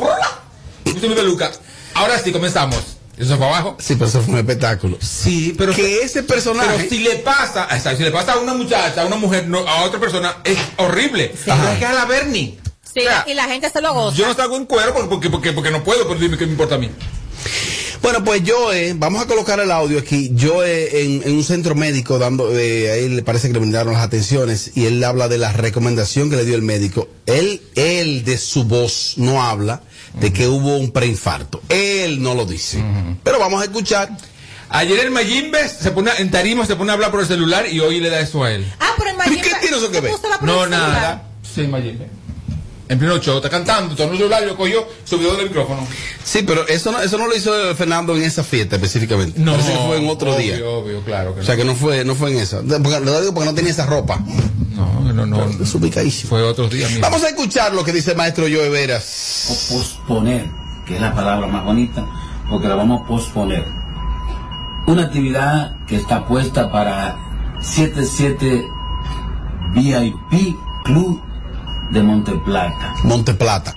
Puse mi peluca. Ahora sí, comenzamos. Eso fue abajo. Sí, pero eso fue un espectáculo. Sí, pero. Que ese personaje. Pero si le pasa, o sea, si le pasa a una muchacha, a una mujer, no, a otra persona, es horrible. Pero es que a la Bernie. Sí, O sea, y la gente se lo goza. Yo no salgo en cuero porque, porque, porque, porque no puedo, pero dime qué me importa a mí. Bueno, pues Joe, vamos a colocar el audio aquí. Joe en, en un centro médico dando, eh, ahí le parece que le brindaron las atenciones y él habla de la recomendación que le dio el médico. Él, él de su voz no habla de que hubo un preinfarto. Él no lo dice. Pero vamos a escuchar. Ayer el Mayimbe se pone en tarima, se pone a hablar por el celular y hoy le da eso a él. Ah, pero el Mayimbe. ¿Qué tiene eso que ver? No, nada. Sí, Mayimbe. En pleno show, está cantando, tornó el celular, lo cogió, subió del micrófono. Sí, pero eso no, eso no lo hizo Fernando en esa fiesta específicamente. No, Parece que fue en otro obvio, día. Obvio, claro. Que O sea que no fue, no fue en esa. Porque, lo digo porque no tenía esa ropa. no, no, no. Es ubicadísimo. Fue otros días. mira. Vamos a escuchar lo que dice el maestro Joe Veras. o posponer, que es la palabra más bonita, porque la vamos a posponer. Una actividad que está puesta para 77 VIP Club de Monteplata. Monteplata.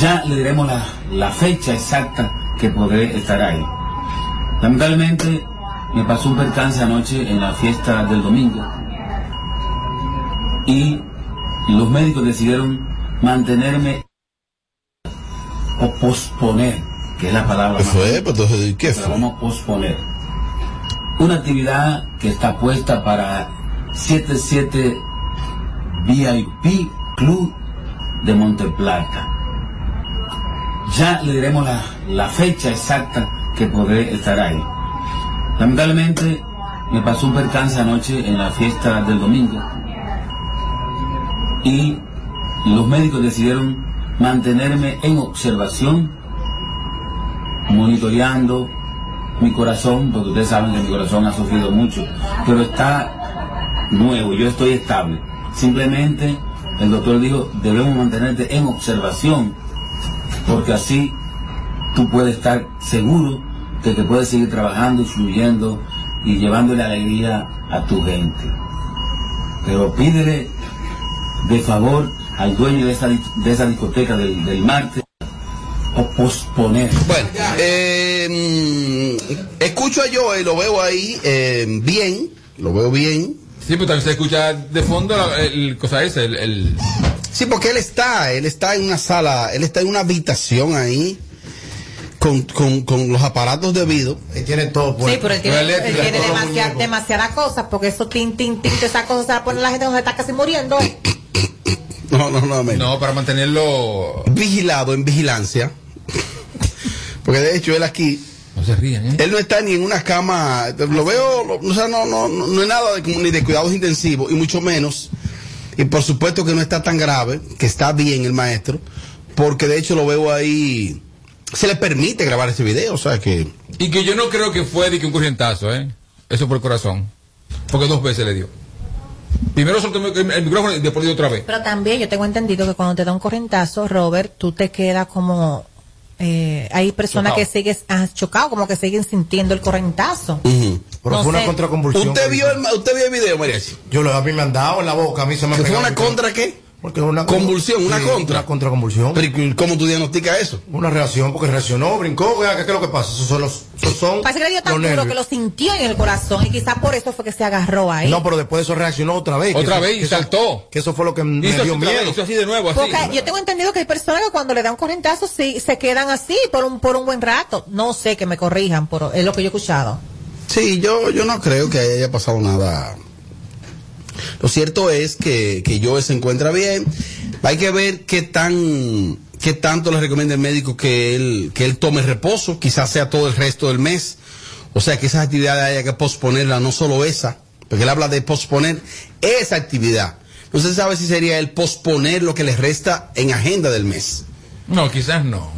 Ya le diremos la, la fecha exacta que podré estar ahí. Lamentablemente me pasó un percance anoche en la fiesta del domingo y los médicos decidieron mantenerme o posponer, que es la palabra ¿Qué fue? Pues entonces, ¿qué fue? vamos a posponer. Una actividad que está puesta para 77 VIP Club de Monteplata. Ya le diremos la, la fecha exacta que podré estar ahí. Lamentablemente me pasó un percance anoche en la fiesta del domingo y los médicos decidieron mantenerme en observación, monitoreando mi corazón, porque ustedes saben que mi corazón ha sufrido mucho, pero está nuevo, yo estoy estable. Simplemente el doctor dijo, debemos mantenerte en observación, porque así tú puedes estar seguro de que puedes seguir trabajando y fluyendo y llevándole alegría a tu gente. Pero pídele de favor al dueño de esa, de esa discoteca del, del martes o posponer. Bueno, eh, mm, escucho a Joe, lo veo ahí eh, bien, lo veo bien. Sí, pero también se escucha de fondo la- el, cosa esa, el, el- Sí, porque él está, él está en una sala, él está en una habitación ahí con, con, con los aparatos debidos. Él tiene todo Sí, pero él tiene, él tiene demasiada, demasiadas cosas, porque eso tin, tin, tin, esas cosas se la pone la gente donde está casi muriendo. No, no, no, men. No, para mantenerlo vigilado, en vigilancia. Porque de hecho él aquí, se rían, ¿eh? él no está ni en una cama, lo veo, lo- o sea, no, no, no, no es nada de, como ni de cuidados intensivos, y mucho menos, y por supuesto que no está tan grave, que está bien el maestro, porque de hecho lo veo ahí, se le permite grabar ese video, o sea que... Y que yo no creo que fue de que un corrientazo, ¿eh? Eso por el corazón. Porque dos veces le dio. Primero soltó el, el micrófono y después le dio otra vez. Pero también yo tengo entendido que cuando te da un corrientazo, Robert, tú te quedas como... eh, hay personas Chocado. que sigues has chocado, como que siguen sintiendo el corrientazo. Pero No fue una sé. contraconvulsión. ¿Usted vio el, usted vio el video, Mariachi? Yo lo, a mí me han dado en la boca, a mí se me ha ¿Que fue una contra qué? Porque es una Convulsión, una Sí, contra. Una contraconvulsión. Pero ¿y ¿cómo tú diagnosticas eso? Una reacción, porque reaccionó, brincó, vea, ¿qué es lo que pasa? Esos son los, esos son Parece que le dio tan los duro que lo sintió en el corazón y quizás por eso fue que se agarró ahí. No, pero después de eso reaccionó otra vez. que Otra eso- vez y que eso- saltó. Que eso fue lo que me Hizo dio vez, miedo. hizo así de nuevo, así. Porque yo tengo entendido que hay personas que cuando le dan corrientazo sí, se quedan así por un, por un buen rato. No sé que me corrijan, pero es lo que yo he escuchado. Sí, yo, yo no creo que haya pasado nada. Lo cierto es que, que Joe se encuentra bien. Hay que ver qué tan qué tanto le recomienda el médico que él, que él tome reposo, quizás sea todo el resto del mes. O sea que esas actividades haya que posponerla, no solo esa, porque él habla de posponer esa actividad. No se sabe si sería el posponer lo que le resta en agenda del mes. No, quizás no.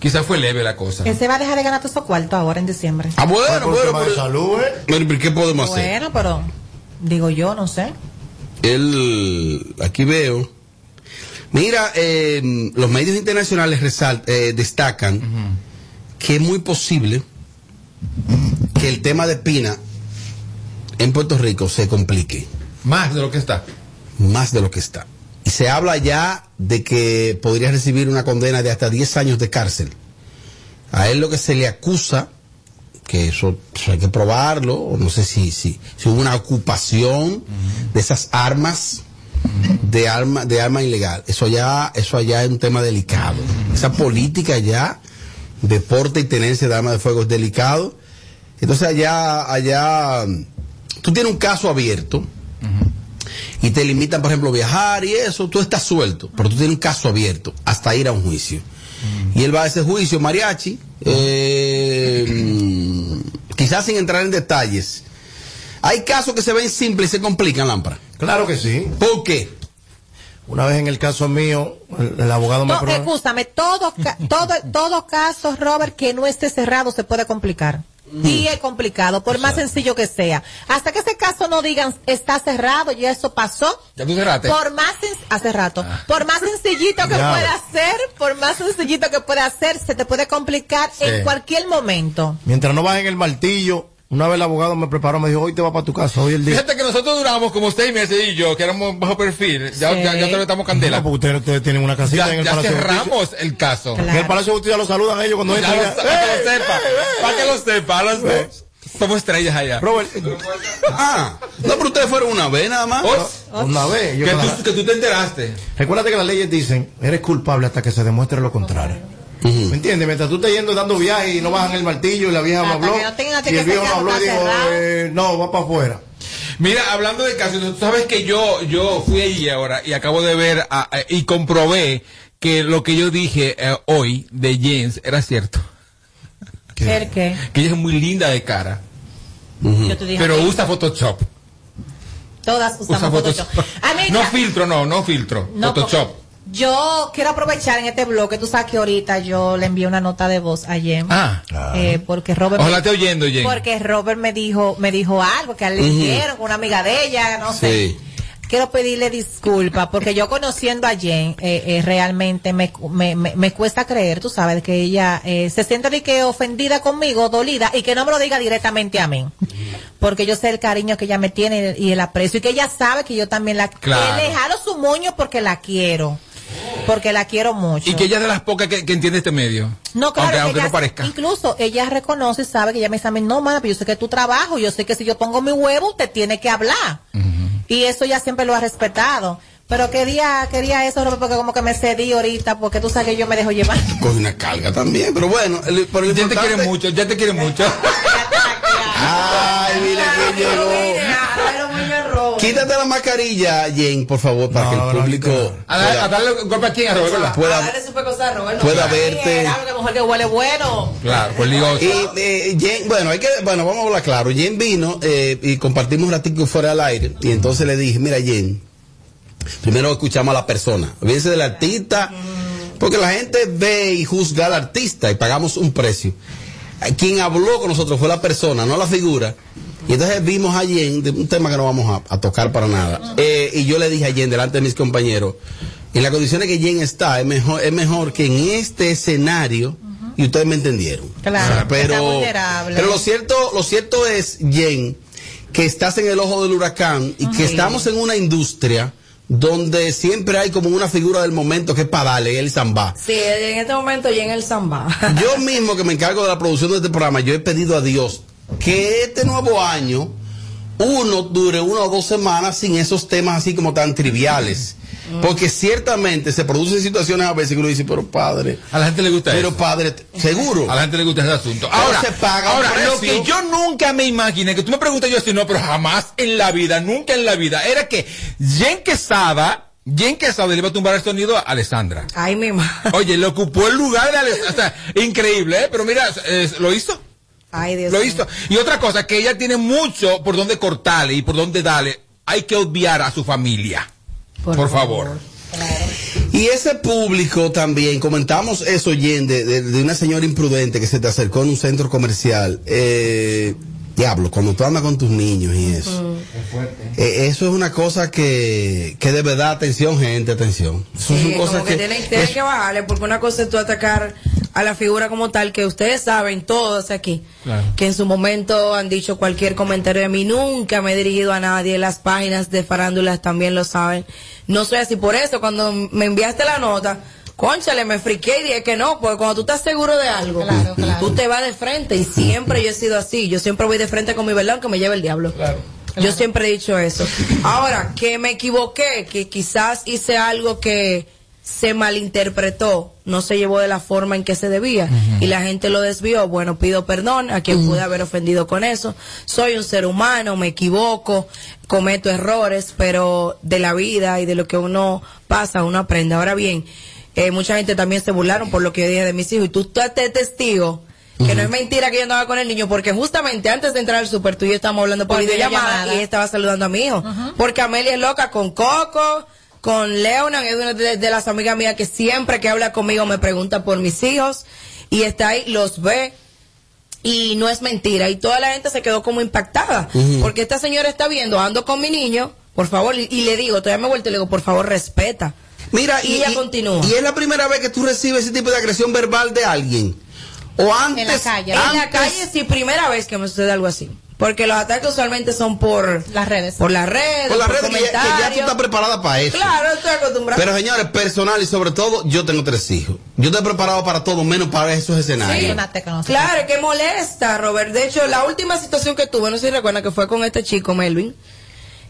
Quizás fue leve la cosa. Él se va a dejar de ganar todos esos cuartos ahora en diciembre. Ah, bueno, Por bueno, de salud, ¿eh? ¿qué podemos hacer? Bueno, pero digo yo, no sé. Él, aquí veo. Mira, eh, los medios internacionales resalt- eh, destacan que es muy posible que el tema de Pina en Puerto Rico se complique Más de lo que está. más de lo que está. Y se habla ya de que podría recibir una condena de hasta 10 años de cárcel. A él lo que se le acusa, que eso, hay que probarlo, o no sé si, si, si hubo una ocupación de esas armas, de arma, de arma ilegal. Eso ya, eso allá es un tema delicado. Esa política ya de porte y tenencia de arma de fuego es delicado. Entonces allá, allá, tú tienes un caso abierto y te limitan, por ejemplo, a viajar y eso, tú estás suelto, pero tú tienes un caso abierto hasta ir a un juicio. Y él va a ese juicio, mariachi, eh, mm, quizás sin entrar en detalles. Hay casos que se ven simples y se complican, Lámpara. Claro que sí. ¿Por qué? Una vez en el caso mío, el, el abogado me No, escúchame, todo, todo, todo caso, Robert, que no esté cerrado se puede complicar. Y es complicado, por más sencillo que sea. Hasta que ese caso no digan está cerrado, ya eso pasó. Ya tú cerraste. Por más hace rato, por más sencillito que pueda ser, por más sencillito que pueda ser, se te puede complicar Sí. en cualquier momento. Mientras no bajen el martillo, una vez el abogado me preparó, me dijo, hoy te vas para tu casa, hoy el día. Fíjate que nosotros duramos como seis meses y yo, que éramos bajo perfil. Ya, Sí. ya, ya estamos candela. No, porque ustedes, ustedes tienen una casita ya en el ya Palacio cerramos el caso. En el Palacio de Justicia lo saludan ellos cuando entran. para que ¡Eh, lo sepa, eh, para que lo sepa, los Eh. dos somos estrellas allá. Robert, Ah, no, pero ustedes fueron una vez nada más. Una vez. yo que, claro. tú, que tú te enteraste. Recuérdate que las leyes dicen, eres culpable hasta que se demuestre lo contrario. ¿Me entiendes? Mientras tú estás yendo dando viajes y no bajan el martillo y la vieja habló. no que y el viejo me sacar habló y dijo, eh, no, va para afuera. Mira, hablando de casos, tú sabes que yo, yo fui allí ahora y acabo de ver y comprobé que lo que yo dije eh, hoy de Jens era cierto. ¿El qué? Que ella es muy linda de cara, Yo te dije pero usa Photoshop. todas usamos Usa Photoshop. No filtro, no, no filtro. No, Photoshop. Yo quiero aprovechar en este bloque, tú sabes que ahorita yo le envié una nota de voz a Jem. Ah. eh, porque Robert Ojalá me, te oyendo, Jen. porque Robert me dijo me dijo algo que le dijeron con una amiga de ella, no sé. Sí. Quiero pedirle disculpas porque yo conociendo a Jen eh, eh, realmente me, me, me, me cuesta creer, tú sabes, que ella eh, se siente de que ofendida conmigo, dolida y que no me lo diga directamente a mí. Porque yo sé el cariño que ella me tiene y el aprecio y que ella sabe que yo también la Claro. que le jalo su moño porque la quiero. Porque la quiero mucho. Y que ella es de las pocas que, que entiende este medio. No, claro, Aunque, que aunque ella- no parezca. Incluso ella reconoce y sabe que ella me dice a mí, no, mana, pero yo sé que tu trabajo, yo sé que si yo pongo mi huevo, te tiene que hablar. Y eso ya siempre lo ha respetado. Pero quería, quería eso, porque como que me cedí ahorita, porque tú sabes que yo me dejo llevar. Coge una carga también, pero bueno, el, pero Ya te quiere mucho, ya te quiere mucho. Ay, mira quién llegó. Quítate la mascarilla, Jen, por favor, para que el público A, dar- a darle un golpe aquí a Robert, ¿verdad? pueda, pueda verte. que mujer que huele bueno. Claro, pues digo. Y, eh, Jen, bueno, hay que, bueno, vamos a hablar claro. Jen vino eh, y compartimos un ratito fuera al aire y entonces le dije, mira, Jen, primero escuchamos a la persona, olvídense del artista, porque la gente ve y juzga al artista y pagamos un precio. Quien habló con nosotros fue la persona, no la figura. Y entonces vimos a Jen, de un tema que no vamos a, a tocar para nada. Eh, y yo le dije a Jen, delante de mis compañeros, en las condiciones que Jen está, es mejor, es mejor que en este escenario, y ustedes me entendieron. Claro, O sea, está pero, vulnerable. pero lo cierto, lo cierto es, Jen, que estás en el ojo del huracán y que estamos en una industria donde siempre hay como una figura del momento que es para darle el zambá. Sí, en este momento ya en el samba. Yo mismo que me encargo de la producción de este programa, yo he pedido a Dios que este nuevo año uno dure una o dos semanas sin esos temas así como tan triviales. Porque ciertamente se producen situaciones a veces que uno dice, pero padre. A la gente le gusta Pero eso. padre, seguro. A la gente le gusta ese asunto. Ahora, se paga ahora lo que yo nunca me imaginé, que tú me preguntas yo si no, pero jamás en la vida, nunca en la vida, era que Jen Quesada, Jen Quesada le iba a tumbar el sonido a Alessandra. Ay, mi madre. Oye, le ocupó el lugar de Alessandra. O sea, increíble, ¿eh? Pero mira, eh, lo hizo. Ay, Dios Lo mío. hizo. Y otra cosa, que ella tiene mucho por donde cortarle y por donde darle. Hay que obviar a su familia. Por, favor. Y ese público también, comentamos eso, Jen, de, de- de una señora imprudente que se te acercó en un centro comercial. Eh, diablo, cuando tú andas con tus niños y eso. Eh, eso es una cosa que, que de verdad, atención, gente, atención. Eso Sí, son cosas como que, tienen, tienen es- que bajarle, porque una cosa es tú atacar a la figura como tal, que ustedes saben, todos aquí, que en su momento han dicho cualquier comentario de mí, nunca me he dirigido a nadie, las páginas de farándulas también lo saben. No soy así, por eso cuando me enviaste la nota, conchale, me friqué y dije que no, porque cuando tú estás seguro de algo, tú te vas de frente y siempre yo he sido así, yo siempre voy de frente con mi verdad aunque me lleve el diablo. Yo siempre he dicho eso. Ahora, que me equivoqué, que quizás hice algo que se malinterpretó, no se llevó de la forma en que se debía y la gente lo desvió. Bueno, pido perdón a quien pude haber ofendido con eso. Soy un ser humano, me equivoco, cometo errores, pero de la vida y de lo que uno pasa, uno aprende. Ahora bien, eh, mucha gente también se burlaron por lo que yo dije de mis hijos y tú estás testigo. Que no es mentira que yo andaba con el niño, porque justamente antes de entrar al super, tú y yo estábamos hablando por, Por videollamada y ella estaba saludando a mi hijo. Porque Amelia es loca con Coco, con Leona, que es una de, de las amigas mías que siempre que habla conmigo me pregunta por mis hijos y está ahí, los ve y no es mentira. Y toda la gente se quedó como impactada porque esta señora está viendo, ando con mi niño, por favor, y, y le digo, todavía me vuelto y le digo, por favor, respeta. Mira, y, ella continúa. Y es la primera vez que tú recibes ese tipo de agresión verbal de alguien. O antes. En la calle. En la antes- calle sí, primera vez que me sucede algo así. Porque los ataques usualmente son por las redes. Por las redes, Por las por redes que ya, que ya tú estás preparada para eso. Claro, estoy acostumbrada. Pero señores, personal y sobre todo, yo tengo tres hijos. Yo estoy preparado para todo, menos para esos escenarios. Claro, que molesta, Robert. De hecho, la última situación que tuve, no sé si recuerdan, que fue con este chico, Melvin,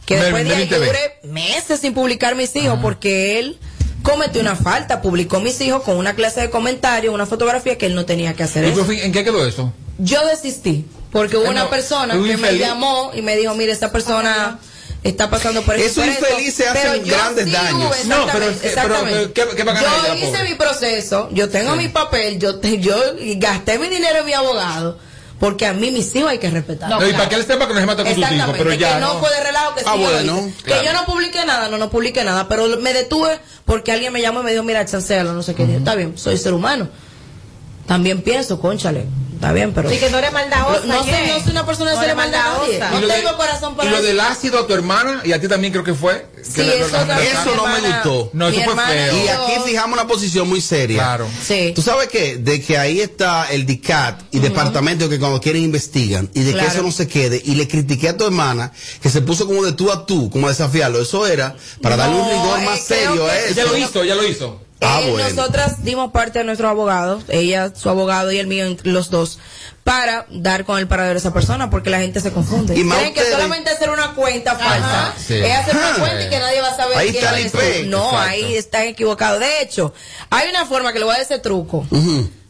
que después de ahí yo TV. duré meses sin publicar mis hijos porque él cometió una falta, publicó mis hijos con una clase de comentarios, una fotografía que él no tenía que hacer ¿Y eso. ¿En qué quedó eso? Yo desistí, porque hubo Ah, una persona que me llamó y me dijo, mire, esta persona está pasando por Esos por esto", infelices hacen grandes sí daños. No, pero exactamente, que- pero, eh, ¿qué- qué va a ganar yo ella, hice pobre? mi proceso, yo tengo mi papel, yo, te- yo gasté mi dinero en mi abogado, porque a mí mis hijos hay que respetar. No, y para que él sepa que no se mata con sus hijos, Exactamente, pero ya. que no, fue de relajo, que sí Ah, yo lo bueno, hice. claro. Que yo no publiqué nada, no, no publiqué nada, pero me detuve porque alguien me llamó y me dijo, mira, chancealo, no sé qué. Yo, Está bien, soy ser humano. También pienso, conchale, está bien, pero... Y que no eres maldadosa, No, no soy, no soy una persona No que se le eres manda a nadie. maldadosa. No lo de- tengo corazón para Y lo del ácido a tu hermana y a ti también creo que fue. que la- eso la-. Eso no me gustó. No, eso fue feo. Y aquí fijamos una posición muy seria. Claro. Sí. Tú sabes qué? De que ahí está el DICAT y departamento que cuando quieren investigan y de Claro. que eso no se quede. Y le critiqué a tu hermana que se puso como de tú a tú, como a desafiarlo. Eso era para darle un No, rigor más serio a eso. Ella lo hizo, ella lo hizo. Ah, Eh, bueno. Nosotras dimos parte de nuestro abogado, ella, su abogado y el mío, los dos, para dar con el paradero de esa persona, porque la gente se confunde. Y más Creen que solamente hacer una cuenta falsa Sí. es hacer una Ah. cuenta y que nadie va a saber Ahí quién está IP. tú. No, Exacto. ahí están equivocados. De hecho, hay una forma que le voy a dar ese truco.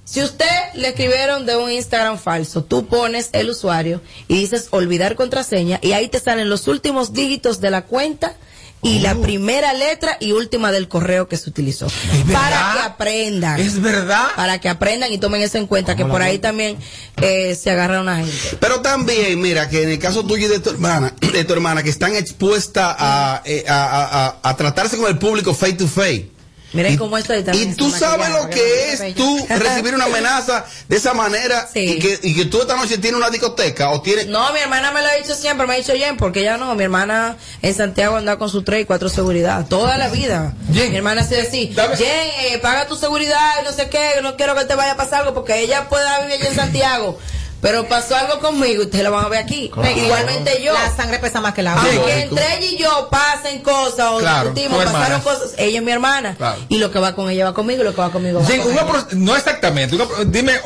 Si usted le escribieron de un Instagram falso, tú pones el usuario y dices olvidar contraseña y ahí te salen los últimos dígitos de la cuenta y la primera letra y última del correo que se utilizó. Para que aprendan. Es verdad. Para que aprendan y tomen eso en cuenta, que por ahí también eh, se agarra una gente. Pero también, mira, que en el caso tuyo y de tu hermana, de tu hermana, que están expuestas a, eh, a, a- a- a tratarse con el público face to face. Miren Y- cómo estoy también. Y tú sabes lo que es tú recibir una amenaza de esa manera y, que, y que tú esta noche tienes una discoteca o tienes... No, mi hermana me lo ha dicho siempre, me ha dicho Jen, porque ella no, mi hermana en Santiago anda con su 3 y 4 seguridad, toda la vida. Mi hermana se así, Jen, eh, paga tu seguridad y no sé qué, no quiero que te vaya a pasar algo, porque ella puede vivir allá en Santiago. Pero pasó algo conmigo, ustedes lo van a ver aquí. Igualmente yo. La sangre pesa más que la agua. Aunque entre ella y yo pasen cosas o Claro, discutimos, pasaron cosas, ella es mi hermana. Claro. Y lo que va con ella va conmigo y lo que va conmigo va con ella. no exactamente. dime eh,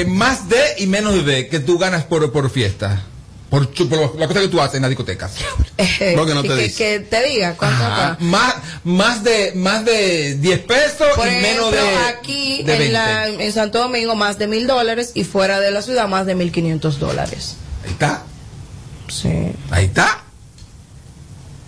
eh, más de y menos de que tú ganas por, por fiesta. Por, por la cosa que tú haces en las discotecas. Porque no te que, que te diga cuánto Ajá. Más, más de más de 10 pesos Por y ejemplo, menos de aquí de en, 20. la, en Santo Domingo más de mil dólares y fuera de la ciudad más de mil quinientos dólares. Ahí está. Sí. Ahí está.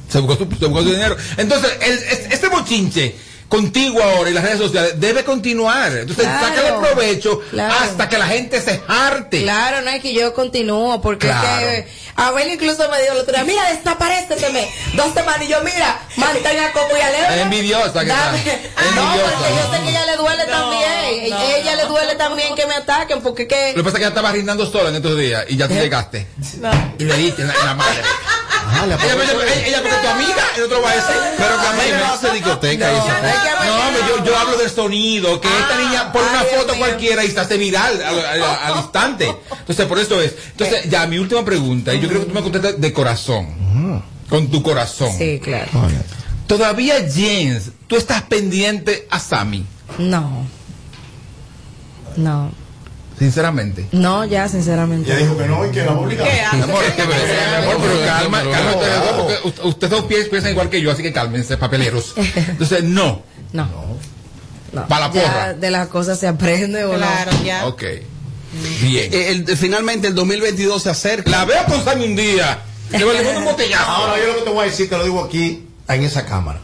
Se buscó su, se buscó su dinero. Entonces, el, es- este bochinche contigo ahora y las redes sociales debe continuar. Entonces, Claro. sácale provecho Claro. hasta que la gente se jarte. Claro, no es que yo continúo, porque es Claro. que Abel incluso me dijo el otro día, mira, desaparéceme dos semanas y yo, mira, mantenga a Coco y a Leo. Es envidiosa que Dame. está. No, envidiosa. porque yo sé que ella le duele también. A ella le duele también que me ataquen, porque que... Lo que pasa es que ella estaba rindando sola en estos días y ya tú llegaste. Y le diste en la, en la madre. ella, ella, ella, ella porque tu amiga, el otro va a decir. Pero Camila no hace discoteca. No, y no, hombre, yo, yo hablo del sonido, que esta niña pone una foto cualquiera y se hace viral al, al- al instante. Entonces, por eso es. Entonces, ya mi última pregunta, y yo creo que tú me contestas de corazón. Con tu corazón. Sí, claro. Todavía, Jens, tú estás pendiente a Sammy. No. No. Sinceramente. No, ya, sinceramente. Ya dijo que no y que la obliga. Mi amor, que- mi amor, pero calma, calma ustedes dos, porque ustedes dos pies- piensan igual que yo, así que cálmense, papeleros. Entonces, no. No. No. Pa' la Ya porra. de las cosas se aprende o Claro, no. ya. Ok. Bien. Eh, el- finalmente el 2022 se acerca. La veo con Sammy un día. Le un botellazo. Ahora yo lo que te voy a decir, te lo digo aquí, en esa cámara.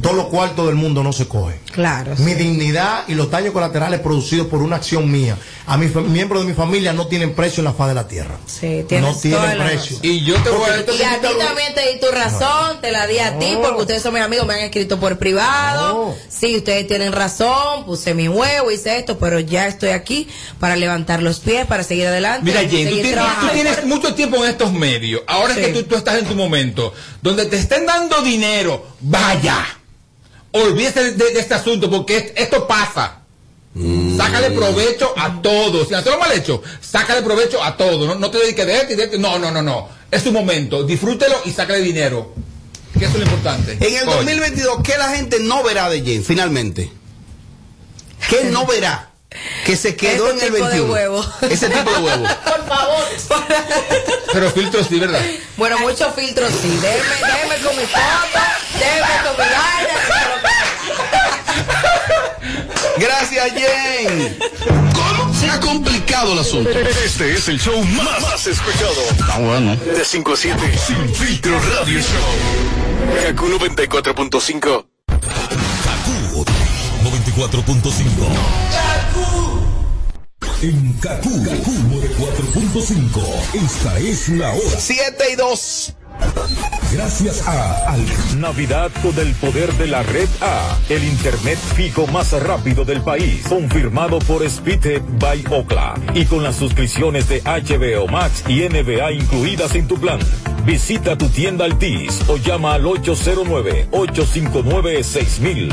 Todos los cuartos del mundo no se cogen. Claro. Mi dignidad y los daños colaterales producidos por una acción mía a mis miembros de mi familia no tienen precio en la faz de la tierra. Sí, no tienen precio. Y yo te voy a... Y a ti también te di tu razón, te la di a ti, porque ustedes son mis amigos, me han escrito por privado. Sí, ustedes tienen razón, puse mi huevo, hice esto, pero ya estoy aquí para levantar los pies, para seguir adelante. Mira, Jen, tú tienes, tú trabajando. tienes mucho tiempo en estos medios. Ahora que tú, tú estás en tu momento, donde te estén dando dinero, vaya. Olvídese de, de este asunto, porque es- esto pasa. Sácale provecho a todo. Si haces lo mal hecho, sácale provecho a todo. No, no te dediques de esto. No, no, no, no. Es tu momento. Disfrútelo y sácale dinero. Que eso es lo importante. En el Coño. 2022, ¿qué la gente no verá de Jen finalmente? ¿Qué no verá? Que se quedó Ese en el tipo de 21. huevo. Ese tipo de huevo. Por favor. Pero filtros sí, ¿verdad? Bueno, muchos filtros sí. Déjeme, déjeme con mi foto, déjeme con mi vaina. Gracias, Jen. ¿Cómo se ha complicado el asunto? Este es el show más, más escuchado. Ah, bueno. De 5 a 7. Sin filtro radio show. Kaku 94.5. 94.5. En Kaku, Kaku 94.5. Esta es la hora. 7 y 2. Gracias a Al. Navidad con el poder de la red A, el internet fijo más rápido del país, confirmado por Speedhead by Ocla y con las suscripciones de HBO Max y NBA incluidas en tu plan. Visita tu tienda Altis o llama al 809 859 6000.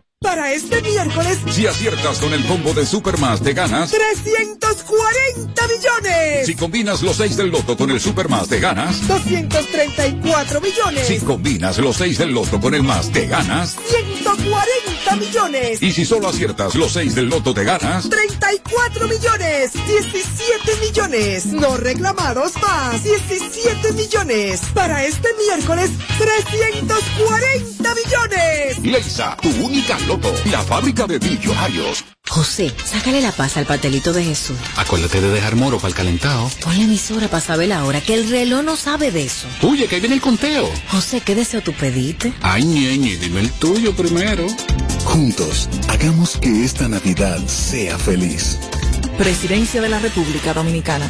Para este miércoles, Si aciertas con el combo de Supermas te ganas. 340 millones. Si combinas los 6 del loto con el Supermas te ganas. 234 millones. Si combinas los 6 del loto con el más te ganas. 140 millones. Y si solo aciertas los 6 del loto te ganas. 34 millones, 17 millones, no reclamados más, 17 millones. Para este miércoles, 340 millones. Leisa, tu única loto. La fábrica de millonarios. José, sácale la paz al pastelito de Jesús. Acuérdate de dejar moro para el calentado. Pon la emisora para saber la hora, que el reloj no sabe de eso. Oye, que ahí viene el conteo. José, ¿qué deseo tú pediste? Ay, ñeñe, dime el tuyo primero. Juntos, hagamos que esta Navidad sea feliz. Presidencia de la República Dominicana.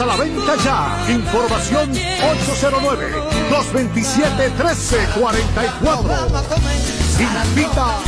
A la venta ya. Información 809-227-1344. Invita.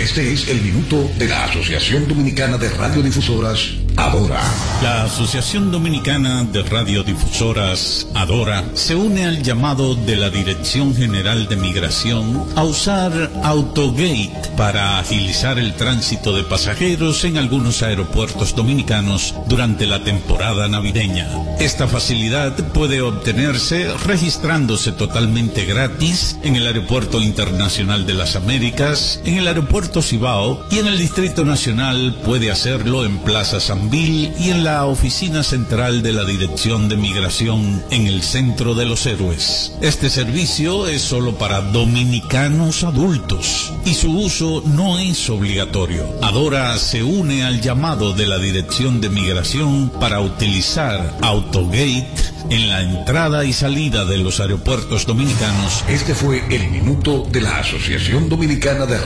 Este es el minuto de la Asociación Dominicana de Radiodifusoras, Adora. La Asociación Dominicana de Radiodifusoras, Adora, se une al llamado de la Dirección General de Migración a usar Autogate para agilizar el tránsito de pasajeros en algunos aeropuertos dominicanos durante la temporada navideña. Esta facilidad puede obtenerse registrándose totalmente gratis en el Aeropuerto Internacional de las Américas, en el Aeropuerto Cibao y en el Distrito Nacional puede hacerlo en Plaza Sambil y en la oficina central de la Dirección de Migración en el Centro de los Héroes. Este servicio es solo para dominicanos adultos y su uso no es obligatorio. Adora se une al llamado de la Dirección de Migración para utilizar Autogate en la entrada y salida de los aeropuertos dominicanos. Este fue el minuto de la Asociación Dominicana de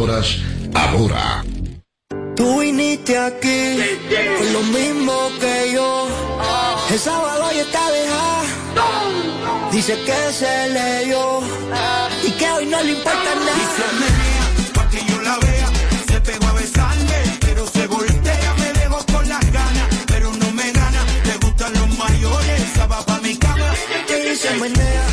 Adora. Tú viniste aquí con lo mismo que yo. El sábado ya está dejada. Dice que se leyó y que hoy no le importa nada. Dice menea, pa' que yo la vea. Se pegó a besarme, pero se voltea. Me dejo con las ganas, pero no me gana. Le gustan los mayores, esa va pa' mi cama. Y se menea,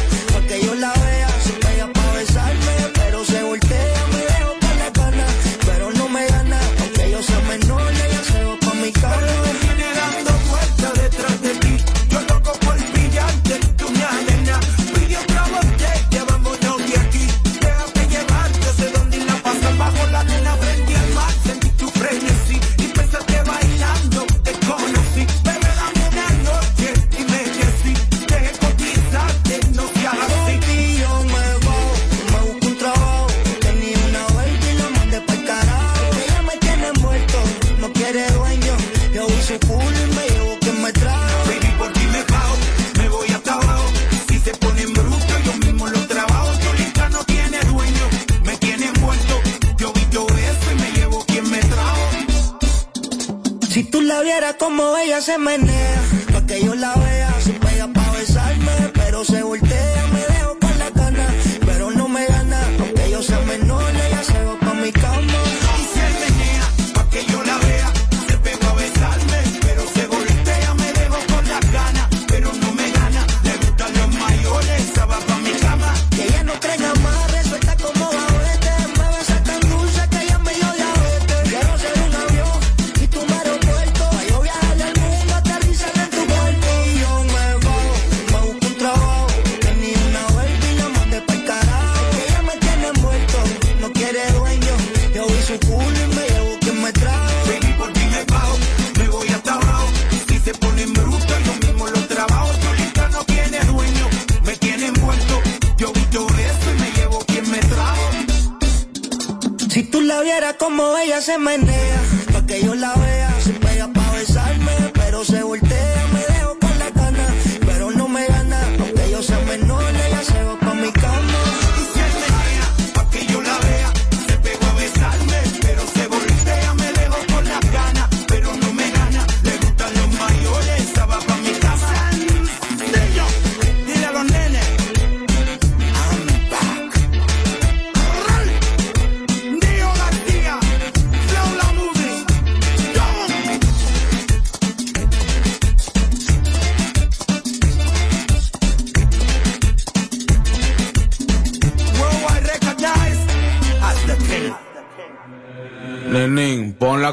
como ella se menea, pa' que yo la vea,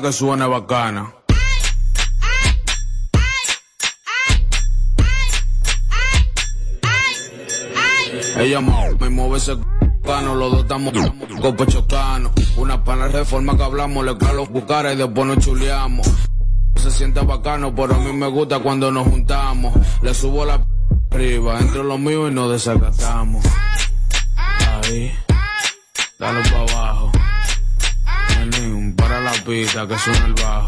que suene bacana. Ella me mueve ese Cano, los dos estamos con pecho cano. Una pana reforma que hablamos, le claro los cara y después nos chuleamos. Se siente bacano, pero a mí me gusta cuando nos juntamos. Le subo la p- arriba, entre los míos y nos desacatamos. Que suena el bajo.